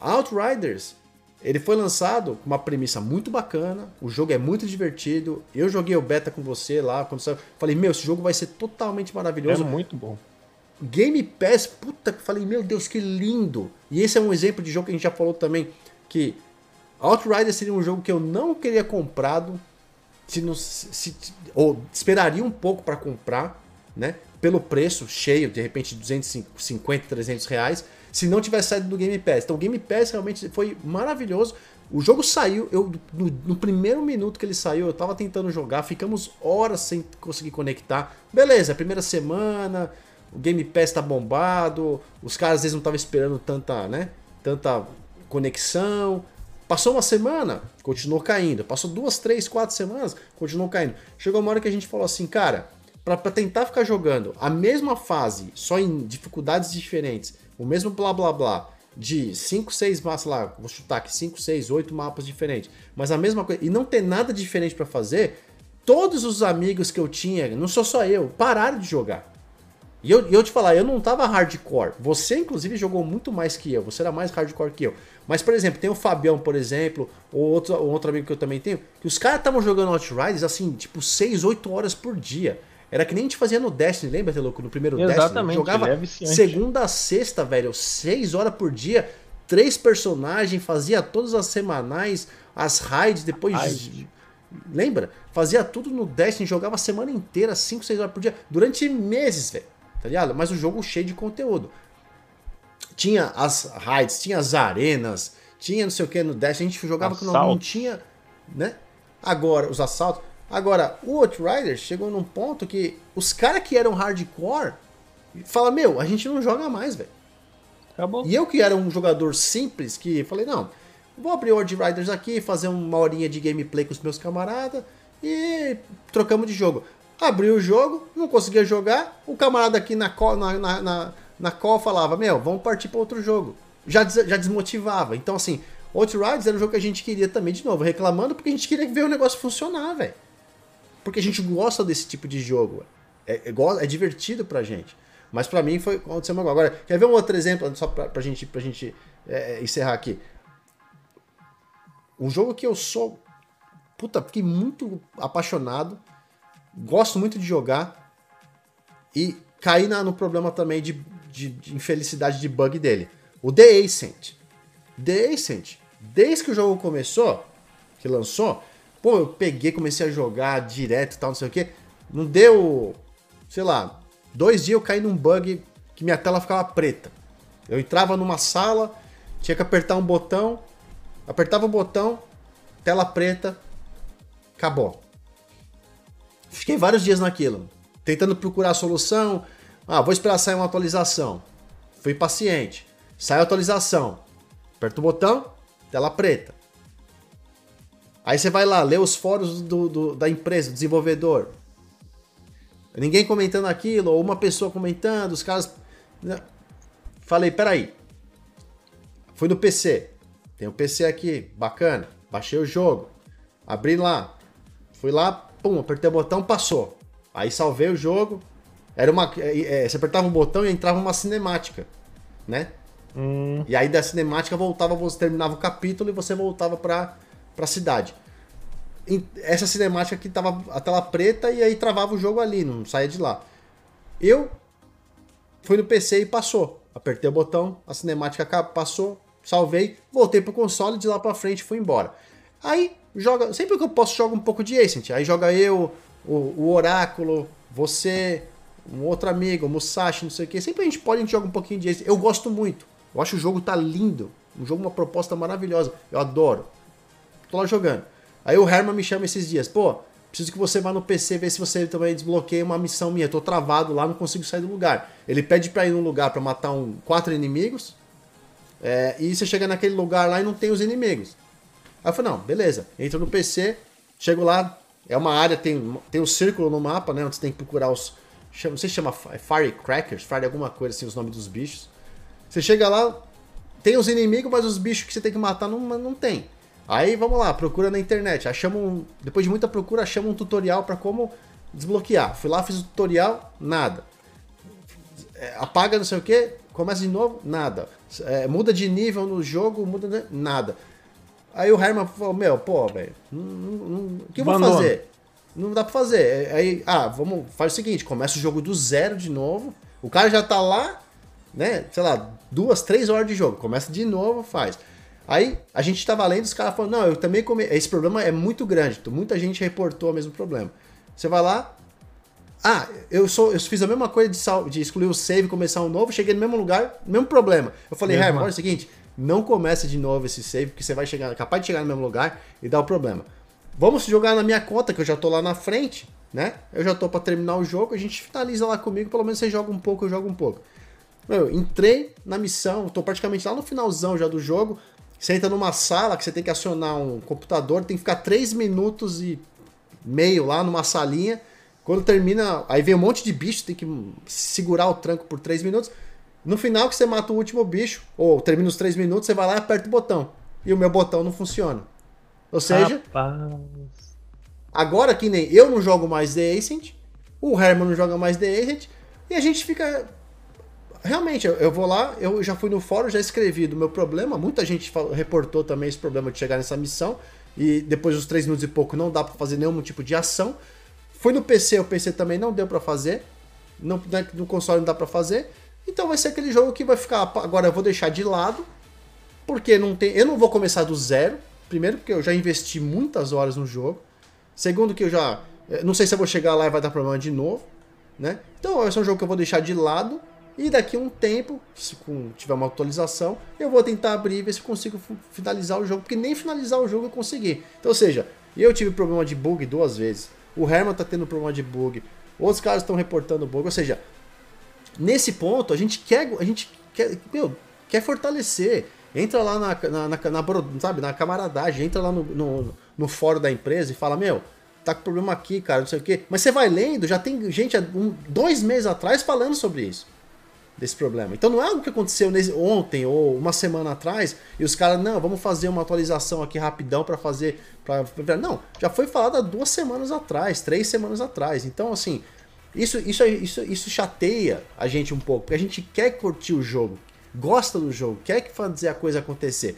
Outriders, ele foi lançado com uma premissa muito bacana. O jogo é muito divertido. Eu joguei o beta com você lá. Quando você... Falei, meu, esse jogo vai ser totalmente maravilhoso. É muito bom. Game Pass, puta que falei, meu Deus, que lindo. E esse é um exemplo de jogo que a gente já falou também. Que Outriders seria um jogo que eu não queria comprado se, não, se ou esperaria um pouco para comprar, né? Pelo preço cheio, de repente 250, 300 reais, se não tivesse saído do Game Pass. Então o Game Pass realmente foi maravilhoso. O jogo saiu, eu no, no, primeiro minuto que ele saiu, eu tava tentando jogar, ficamos horas sem conseguir conectar. Beleza, primeira semana, o Game Pass tá bombado, os caras às vezes não estavam esperando tanta, né, tanta conexão. Passou uma semana, continuou caindo. Passou duas, três, quatro semanas, continuou caindo. Chegou uma hora que a gente falou assim, cara, para tentar ficar jogando a mesma fase, só em dificuldades diferentes, o mesmo blá blá blá, de 5, 6 mapas lá, vou chutar aqui 5, 6, 8 mapas diferentes, mas a mesma coisa, e não ter nada diferente para fazer, todos os amigos que eu tinha, não sou só eu, pararam de jogar. E eu, eu te falar, eu não tava hardcore. Você, inclusive, jogou muito mais que eu. Você era mais hardcore que eu. Mas, por exemplo, tem o Fabião, por exemplo, ou outro, outro amigo que eu também tenho, que os caras estavam jogando Outriders assim, tipo, 6, 8 horas por dia. Era que nem a gente fazia no Destiny, lembra, Teloco? No primeiro Exatamente, Destiny. Jogava é segunda a sexta, velho, 6 horas por dia, três personagens, fazia todas as semanais, as raids, depois. Raid. Lembra? Fazia tudo no Destiny, jogava a semana inteira, 5, 6 horas por dia, durante meses, velho tá ligado? Mas o jogo cheio de conteúdo. Tinha as raids, tinha as arenas, tinha não sei o que no Dash, a gente jogava que não, não, tinha, né? Agora, os assaltos. Agora, o Outriders chegou num ponto que os caras que eram hardcore fala meu, a gente não joga mais, velho. Acabou. E eu que era um jogador simples, que falei, não, vou abrir World Riders aqui, fazer uma horinha de gameplay com os meus camaradas e trocamos de jogo. Abri o jogo, não conseguia jogar, o camarada aqui na call, na, na, na, na call falava, meu, vamos partir para outro jogo. Já, já desmotivava. Então, assim, Outriders era um jogo que a gente queria também, de novo, reclamando, porque a gente queria ver o negócio funcionar, velho. Porque a gente gosta desse tipo de jogo. É, é, é divertido pra gente. Mas pra mim foi aconteceu agora. Agora, quer ver um outro exemplo, só pra, pra gente, pra gente é, é, encerrar aqui? Um jogo que eu sou. Puta, fiquei muito apaixonado. Gosto muito de jogar. E caí na, no problema também de, de, de infelicidade de bug dele. O The Ascent. The Ascent desde que o jogo começou, que lançou, pô, eu peguei, comecei a jogar direto e tal, não sei o que. Não deu, sei lá, dois dias eu caí num bug que minha tela ficava preta. Eu entrava numa sala, tinha que apertar um botão, apertava o botão, tela preta, acabou. Fiquei vários dias naquilo, tentando procurar a solução. Ah, vou esperar sair uma atualização. Fui paciente. Sai a atualização. Aperta o botão, tela preta. Aí você vai lá, lê os fóruns do, do, da empresa, do desenvolvedor. Ninguém comentando aquilo, ou uma pessoa comentando, os caras. Né? Falei, peraí. Fui no PC. Tem o um PC aqui, bacana. Baixei o jogo. Abri lá. Fui lá, pum, apertei o botão, passou. Aí salvei o jogo. Era uma. É, é você apertava um botão e entrava uma cinemática, né? Hum. E aí da cinemática voltava, você terminava o capítulo e você voltava pra, pra cidade. Essa cinemática aqui tava a tela preta e aí travava o jogo ali, não saía de lá. Eu fui no PC e passou. Apertei o botão, a cinemática passou, salvei, voltei pro console, de lá pra frente fui embora. Aí joga, sempre que eu posso joga um pouco de Ascent. Aí joga eu, o, o Oráculo, você, um outro amigo, o Musashi, não sei o que. Sempre a gente pode, a gente joga um pouquinho de Ascent. Eu gosto muito. Eu acho o jogo tá lindo. Um jogo, uma proposta maravilhosa. Eu adoro. Tô lá jogando. Aí o Herman me chama esses dias. Pô, preciso que você vá no PC ver se você também desbloqueia uma missão minha. tô travado lá, não consigo sair do lugar. Ele pede pra ir num lugar para matar um, quatro inimigos. É, e você chega naquele lugar lá e não tem os inimigos. Aí eu falei, não, beleza. Entro no PC, chego lá, é uma área, tem, tem um círculo no mapa, né? Onde você tem que procurar os. Não sei se chama Firecrackers, Fire alguma coisa assim, os nomes dos bichos. Você chega lá, tem os inimigos, mas os bichos que você tem que matar não, não tem. Aí vamos lá, procura na internet. Achamos um, depois de muita procura, achamos um tutorial para como desbloquear. Fui lá, fiz o tutorial, nada. É, apaga não sei o que, começa de novo, nada. É, muda de nível no jogo, muda de... nada. Aí o Herman falou, meu, pô, velho, o que eu vou fazer? Não dá pra fazer. Aí, ah, vamos, faz o seguinte, começa o jogo do zero de novo. O cara já tá lá, né? Sei lá, duas, três horas de jogo. Começa de novo, faz. Aí a gente tava lendo, os caras falam, não, eu também come... Esse problema é muito grande. Muita gente reportou o mesmo problema. Você vai lá. Ah, eu sou, eu fiz a mesma coisa de, sal... de excluir o save, começar um novo, cheguei no mesmo lugar, mesmo problema. Eu falei, Herman, olha o seguinte, não comece de novo esse save, porque você vai chegar, capaz de chegar no mesmo lugar e dar o problema. Vamos jogar na minha conta, que eu já tô lá na frente, né? Eu já tô para terminar o jogo, a gente finaliza lá comigo, pelo menos você joga um pouco, eu jogo um pouco. Meu, entrei na missão, tô praticamente lá no finalzão já do jogo. Você entra numa sala que você tem que acionar um computador, tem que ficar 3 minutos e meio lá numa salinha. Quando termina, aí vem um monte de bicho, tem que segurar o tranco por 3 minutos. No final que você mata o último bicho, ou termina os 3 minutos, você vai lá e aperta o botão. E o meu botão não funciona. Ou seja, Rapaz. agora que nem eu não jogo mais The Ascent, o Herman não joga mais The Ascent, e a gente fica realmente, eu, eu, vou lá, eu já fui no fórum, já escrevi do meu problema. Muita gente falou, reportou também esse problema de chegar nessa missão. E depois dos 3 minutos e pouco não dá para fazer nenhum tipo de ação. Fui no PC, o PC também não deu para fazer. No, né, no console não dá para fazer. Então vai ser aquele jogo que vai ficar. Agora eu vou deixar de lado. Porque não tem. Eu não vou começar do zero. Primeiro, porque eu já investi muitas horas no jogo. Segundo, que eu já. Eh, não sei se eu vou chegar lá e vai dar problema de novo. Né? Então, esse é um jogo que eu vou deixar de lado. E daqui a um tempo, se tiver uma atualização, eu vou tentar abrir e ver se consigo finalizar o jogo, porque nem finalizar o jogo eu consegui. Então, ou seja, eu tive problema de bug duas vezes, o Herman tá tendo problema de bug, outros caras estão reportando bug, ou seja, nesse ponto a gente quer, a gente quer, meu, quer fortalecer. entra lá na, na, na, na sabe, na camaradagem, entra lá no, no, no fórum da empresa e fala, meu, tá com problema aqui, cara, não sei o quê. Mas você vai lendo, já tem gente um, dois meses atrás falando sobre isso. Desse problema. Então não é algo que aconteceu nesse, ontem ou uma semana atrás e os caras, não, vamos fazer uma atualização aqui rapidão para fazer. Pra, não, já foi falado há duas semanas atrás, três semanas atrás. Então, assim, isso, isso, isso, isso chateia a gente um pouco, porque a gente quer curtir o jogo, gosta do jogo, quer fazer a coisa acontecer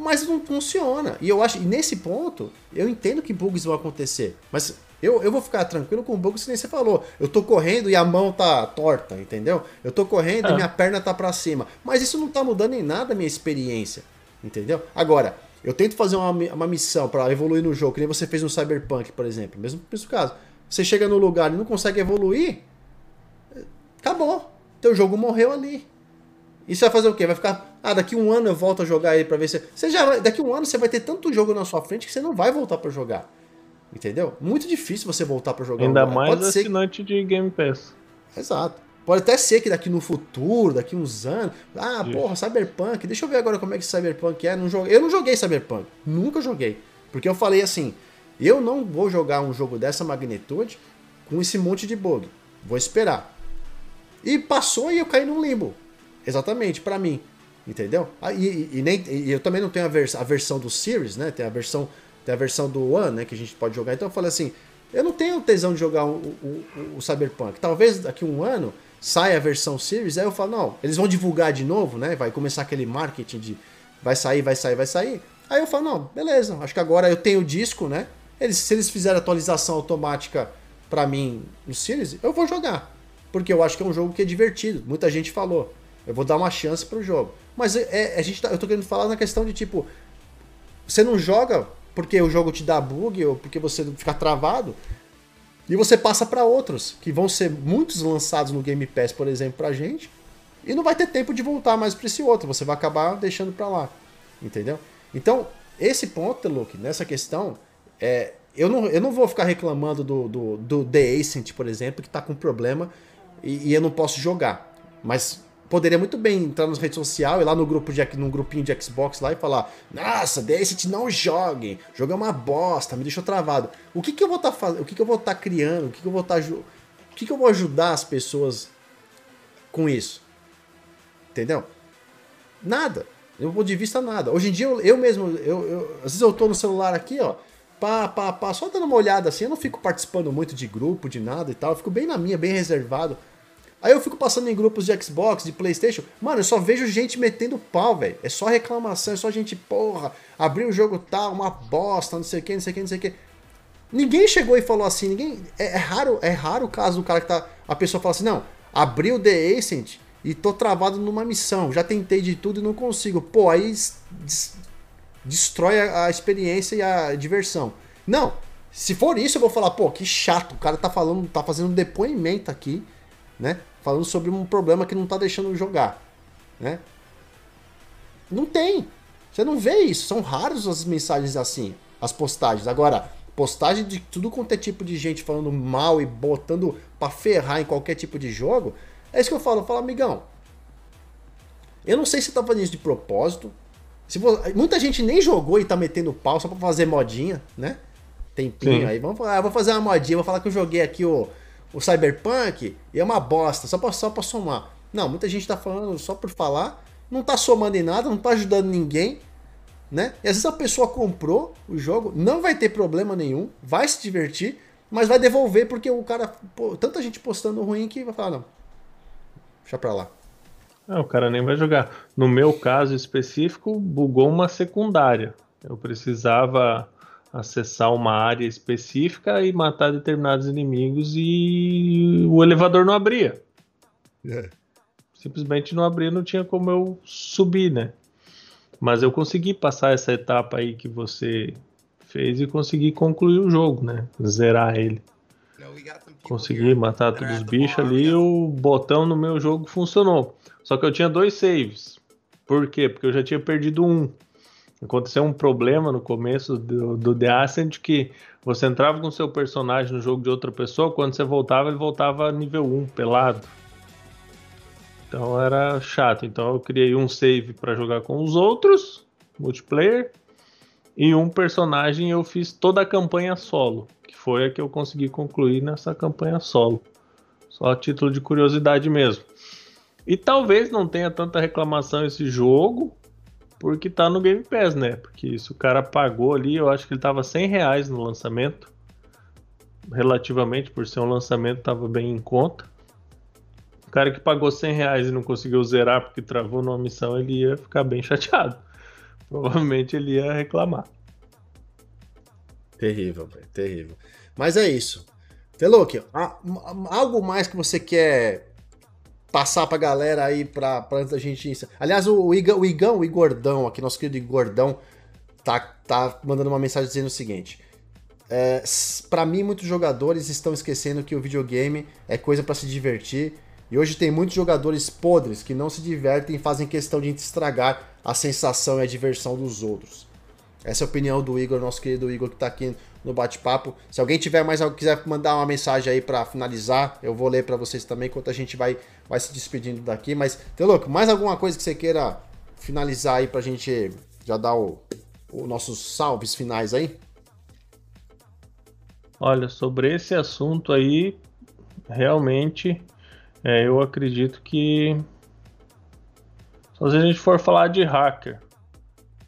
mas não funciona. E eu acho, e nesse ponto, eu entendo que bugs vão acontecer, mas eu, eu vou ficar tranquilo com bugs que nem você falou. Eu tô correndo e a mão tá torta, entendeu? Eu tô correndo é. e minha perna tá para cima. Mas isso não tá mudando em nada a minha experiência, entendeu? Agora, eu tento fazer uma, uma missão para evoluir no jogo, que nem você fez no Cyberpunk, por exemplo. Mesmo, mesmo caso. Você chega no lugar e não consegue evoluir, acabou. Teu jogo morreu ali. E você vai fazer o quê? Vai ficar. Ah, daqui um ano eu volto a jogar ele pra ver se. Você já vai... Daqui um ano você vai ter tanto jogo na sua frente que você não vai voltar para jogar. Entendeu? Muito difícil você voltar para jogar. Ainda mais Pode assinante ser... de Game Pass. Exato. Pode até ser que daqui no futuro, daqui uns anos. Ah, Isso. porra, Cyberpunk. Deixa eu ver agora como é que Cyberpunk é. Não joguei... Eu não joguei Cyberpunk. Nunca joguei. Porque eu falei assim: eu não vou jogar um jogo dessa magnitude com esse monte de bug. Vou esperar. E passou e eu caí num limbo. Exatamente, para mim. Entendeu? Ah, e, e, nem, e eu também não tenho a, vers a versão do Series, né? Tem a versão, tem a versão do One, né? Que a gente pode jogar. Então eu falei assim: eu não tenho tesão de jogar o, o, o Cyberpunk. Talvez daqui um ano saia a versão Series, aí eu falo, não, eles vão divulgar de novo, né? Vai começar aquele marketing de vai sair, vai sair, vai sair. Aí eu falo, não, beleza, acho que agora eu tenho o disco, né? Eles, se eles fizerem atualização automática para mim no Series, eu vou jogar. Porque eu acho que é um jogo que é divertido. Muita gente falou. Eu vou dar uma chance pro jogo. Mas é, é, a gente tá, eu tô querendo falar na questão de tipo. Você não joga porque o jogo te dá bug ou porque você fica travado. E você passa para outros, que vão ser muitos lançados no Game Pass, por exemplo, pra gente. E não vai ter tempo de voltar mais para esse outro. Você vai acabar deixando para lá. Entendeu? Então, esse ponto, Luke, nessa questão, é, eu, não, eu não vou ficar reclamando do, do, do The Ascent, por exemplo, que tá com problema e, e eu não posso jogar. Mas poderia muito bem entrar nas redes sociais e lá no grupo de num grupinho de Xbox lá e falar: "Nossa, Decent não joguem, jogo é uma bosta, me deixou travado". O que que eu vou estar tá fazendo? O que que eu vou estar tá criando? O que que eu vou estar tá, o que que eu vou ajudar as pessoas com isso? Entendeu? Nada. Do meu ponto de vista, nada. Hoje em dia, eu, eu mesmo, eu, eu, às vezes eu tô no celular aqui, ó, pá, pá, pá, só dando uma olhada assim, eu não fico participando muito de grupo, de nada e tal, eu fico bem na minha, bem reservado. Aí eu fico passando em grupos de Xbox, de PlayStation. Mano, eu só vejo gente metendo pau, velho. É só reclamação, é só gente, porra, abriu o jogo tal, uma bosta, não sei o que, não sei o que, não sei o que. Ninguém chegou e falou assim, ninguém. É, é, raro, é raro o caso do cara que tá. A pessoa fala assim, não, abriu o The Ascent e tô travado numa missão. Já tentei de tudo e não consigo. Pô, aí des, destrói a, a experiência e a diversão. Não, se for isso, eu vou falar, pô, que chato. O cara tá falando, tá fazendo um depoimento aqui, né? Falando sobre um problema que não está deixando jogar, né? Não tem. Você não vê isso. São raros as mensagens assim, as postagens. Agora, postagem de tudo quanto é tipo de gente falando mal e botando para ferrar em qualquer tipo de jogo, é isso que eu falo. Eu falo, amigão, eu não sei se você tá fazendo isso de propósito. Se você... Muita gente nem jogou e tá metendo pau só pra fazer modinha, né? Tempinho Sim. aí. Vamos falar, ah, vou fazer uma modinha, vou falar que eu joguei aqui o o Cyberpunk é uma bosta, só pra, só pra somar. Não, muita gente tá falando só por falar, não tá somando em nada, não tá ajudando ninguém, né? E às vezes a pessoa comprou o jogo, não vai ter problema nenhum, vai se divertir, mas vai devolver porque o cara, pô, tanta gente postando ruim que vai falar, não, deixa pra lá. Ah, o cara nem vai jogar. No meu caso específico, bugou uma secundária. Eu precisava acessar uma área específica e matar determinados inimigos e o elevador não abria. É. Simplesmente não abria, não tinha como eu subir, né? Mas eu consegui passar essa etapa aí que você fez e consegui concluir o jogo, né? Zerar ele. Consegui matar todos os bichos ali o botão no meu jogo funcionou. Só que eu tinha dois saves. Por quê? Porque eu já tinha perdido um. Aconteceu um problema no começo do, do The Ascent que você entrava com seu personagem no jogo de outra pessoa, quando você voltava, ele voltava nível 1, pelado. Então era chato. Então eu criei um save para jogar com os outros, multiplayer, e um personagem eu fiz toda a campanha solo, que foi a que eu consegui concluir nessa campanha solo. Só a título de curiosidade mesmo. E talvez não tenha tanta reclamação esse jogo, porque tá no Game Pass, né? Porque se o cara pagou ali, eu acho que ele tava 100 reais no lançamento. Relativamente, por ser um lançamento, tava bem em conta. O cara que pagou 100 reais e não conseguiu zerar porque travou numa missão, ele ia ficar bem chateado. Provavelmente ele ia reclamar. Terrível, velho, terrível. Mas é isso. Teluk, algo mais que você quer passar pra galera aí pra, pra antes da gente. Aliás, o, Igão, o Igão, o Igordão, aqui, nosso querido Igordão, tá, tá mandando uma mensagem dizendo o seguinte. É, para mim, muitos jogadores estão esquecendo que o videogame é coisa para se divertir e hoje tem muitos jogadores podres que não se divertem e fazem questão de estragar a sensação e a diversão dos outros. Essa é a opinião do Igor, nosso querido Igor, que está aqui no bate-papo. Se alguém tiver mais algo, quiser mandar uma mensagem aí para finalizar, eu vou ler para vocês também, enquanto a gente vai, vai se despedindo daqui. Mas, louco, mais alguma coisa que você queira finalizar aí para a gente já dar o, o nossos salves finais aí? Olha, sobre esse assunto aí, realmente é, eu acredito que. Só se a gente for falar de hacker,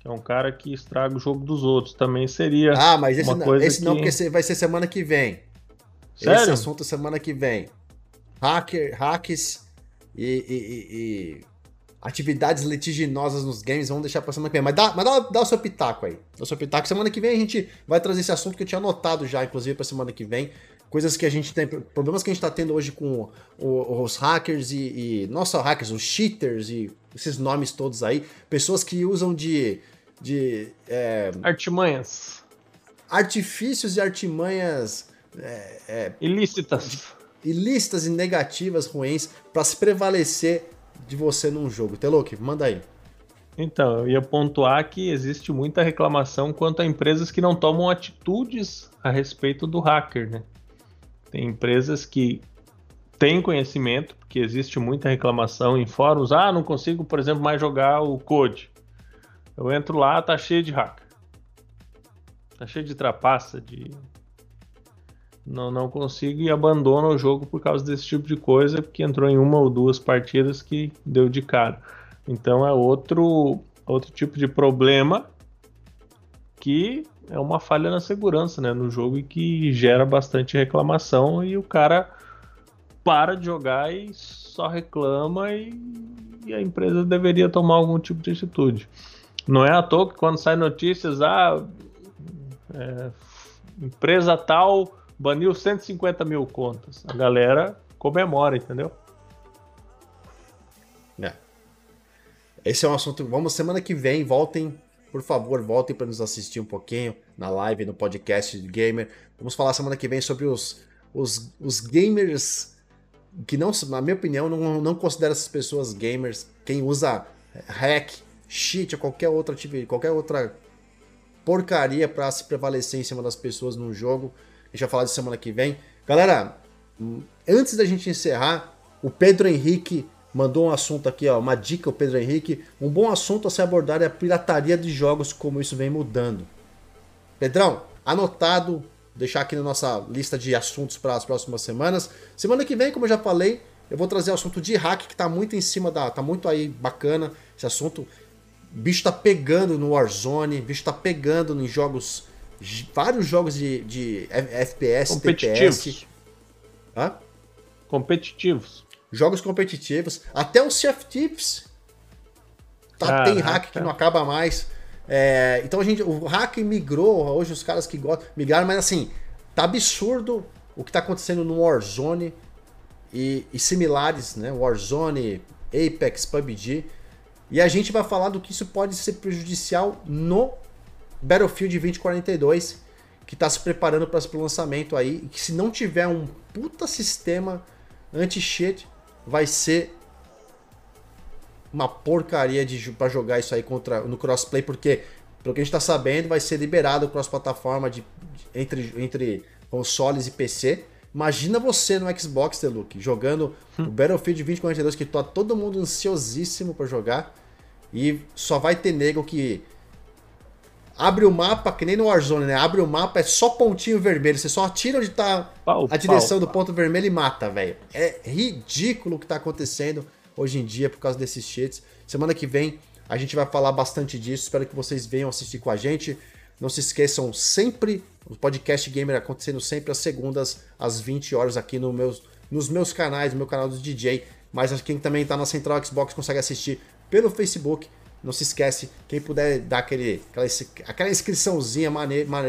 é um cara que estraga o jogo dos outros, também seria. Ah, mas esse, não, esse que... não, porque vai ser semana que vem. Sério? Esse assunto semana que vem. Hacker, hacks e, e, e, e atividades litiginosas nos games, vamos deixar pra semana que vem. Mas dá, mas dá, dá o seu pitaco aí. Dá o seu pitaco. Semana que vem a gente vai trazer esse assunto que eu tinha anotado já, inclusive, pra semana que vem coisas que a gente tem, problemas que a gente está tendo hoje com os hackers e, e, não só hackers, os cheaters e esses nomes todos aí, pessoas que usam de, de é, artimanhas, artifícios e artimanhas é, é, ilícitas, ilícitas e negativas, ruins, para se prevalecer de você num jogo. Telok, manda aí. Então, eu ia pontuar que existe muita reclamação quanto a empresas que não tomam atitudes a respeito do hacker, né? Tem empresas que têm conhecimento, porque existe muita reclamação em fóruns. Ah, não consigo, por exemplo, mais jogar o Code. Eu entro lá, tá cheio de hacker. Tá cheio de trapaça, de. Não, não consigo e abandono o jogo por causa desse tipo de coisa, porque entrou em uma ou duas partidas que deu de cara. Então é outro, outro tipo de problema que é uma falha na segurança né, no jogo e que gera bastante reclamação e o cara para de jogar e só reclama e, e a empresa deveria tomar algum tipo de atitude. Não é à toa que quando sai notícias, ah, é, empresa tal baniu 150 mil contas. A galera comemora, entendeu? É. Esse é um assunto. Vamos semana que vem, voltem por favor, voltem para nos assistir um pouquinho na live, no podcast de Gamer. Vamos falar semana que vem sobre os, os, os gamers que, não, na minha opinião, não, não considero essas pessoas gamers. Quem usa hack, cheat ou qualquer outra, qualquer outra porcaria para se prevalecer em cima das pessoas num jogo. A gente vai falar de semana que vem. Galera, antes da gente encerrar, o Pedro Henrique mandou um assunto aqui, ó, uma dica o Pedro Henrique. Um bom assunto a se abordar é a pirataria de jogos, como isso vem mudando. Pedrão, anotado, deixar aqui na nossa lista de assuntos para as próximas semanas. Semana que vem, como eu já falei, eu vou trazer o assunto de hack que tá muito em cima da, tá muito aí bacana esse assunto. O bicho tá pegando no Warzone, o bicho tá pegando em jogos vários jogos de, de FPS, competitivos. TPS. Hã? Competitivos jogos competitivos, até o Sea of Thieves tá, tem hack que não acaba mais. É, então a gente, o hack migrou, hoje os caras que gostam migraram, mas assim, tá absurdo o que tá acontecendo no Warzone e, e similares, né? Warzone, Apex, PUBG. E a gente vai falar do que isso pode ser prejudicial no Battlefield 2042, que está se preparando para o lançamento aí, e que se não tiver um puta sistema anti-cheat, vai ser uma porcaria de para jogar isso aí contra no crossplay, porque pelo que a gente está sabendo, vai ser liberado cross-plataforma de, de, entre, entre consoles e PC. Imagina você no Xbox, The Luke, jogando o Battlefield 2042, que tá todo mundo ansiosíssimo para jogar. E só vai ter nego que abre o mapa, que nem no Warzone, né? Abre o mapa, é só pontinho vermelho. Você só atira onde tá pau, a direção pau, do ponto vermelho e mata, velho. É ridículo o que tá acontecendo hoje em dia por causa desses cheats. Semana que vem a gente vai falar bastante disso. Espero que vocês venham assistir com a gente. Não se esqueçam sempre, o podcast Gamer acontecendo sempre às segundas, às 20 horas aqui no meus, nos meus canais, no meu canal do DJ. Mas quem também está na Central Xbox consegue assistir pelo Facebook. Não se esquece, quem puder dar aquele, aquela, aquela inscriçãozinha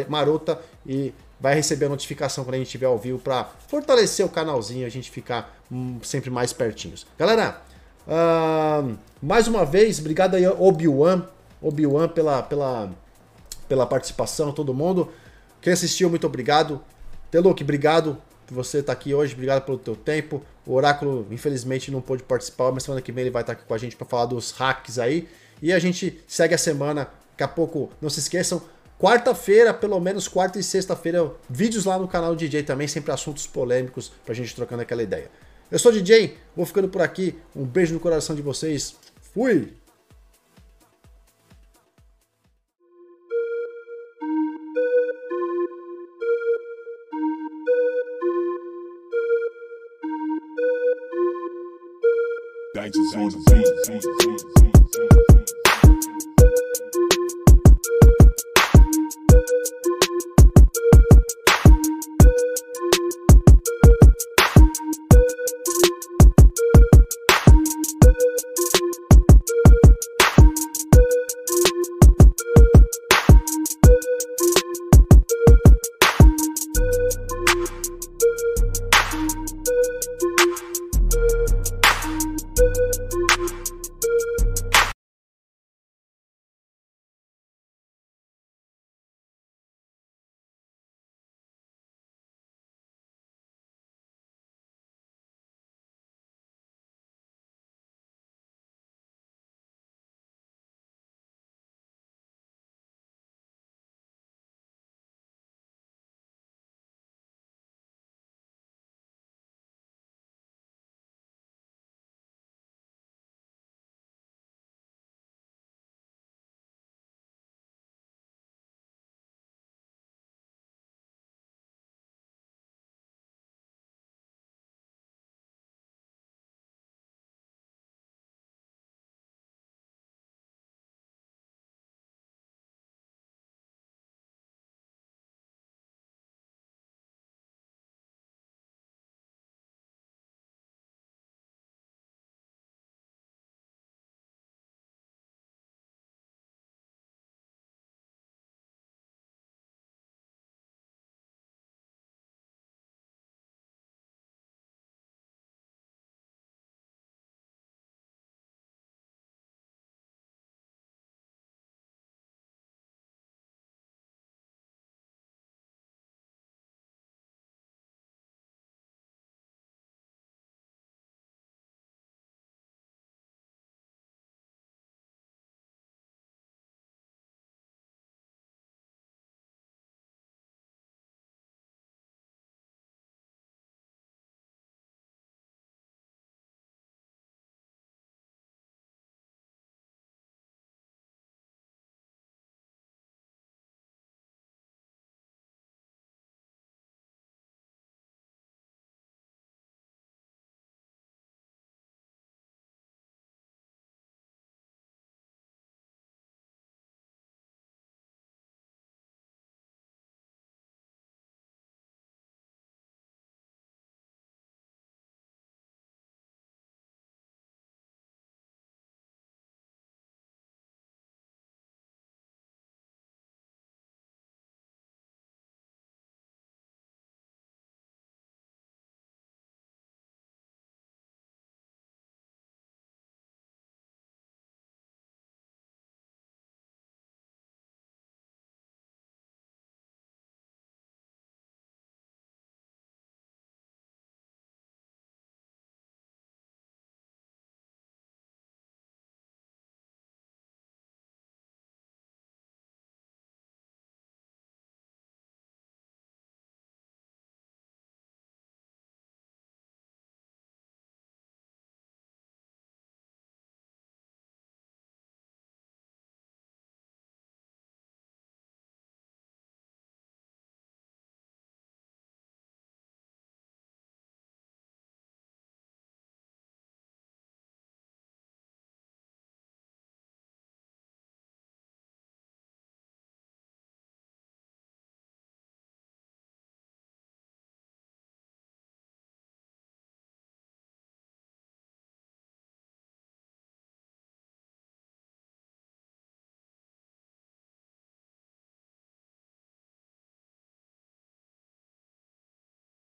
marota e vai receber a notificação quando a gente estiver ao vivo para fortalecer o canalzinho e a gente ficar hum, sempre mais pertinhos. Galera, uh, mais uma vez, obrigado aí Obi-Wan, Obi-Wan pela, pela, pela participação, todo mundo. Quem assistiu, muito obrigado. Teluk, obrigado por você estar aqui hoje, obrigado pelo teu tempo. O Oráculo, infelizmente, não pôde participar, mas semana que vem ele vai estar aqui com a gente para falar dos hacks aí. E a gente segue a semana. Daqui a pouco, não se esqueçam, quarta-feira, pelo menos quarta e sexta-feira, vídeos lá no canal DJ também, sempre assuntos polêmicos pra gente trocando aquela ideia. Eu sou DJ, vou ficando por aqui. Um beijo no coração de vocês. Fui! On the beat. Yeah.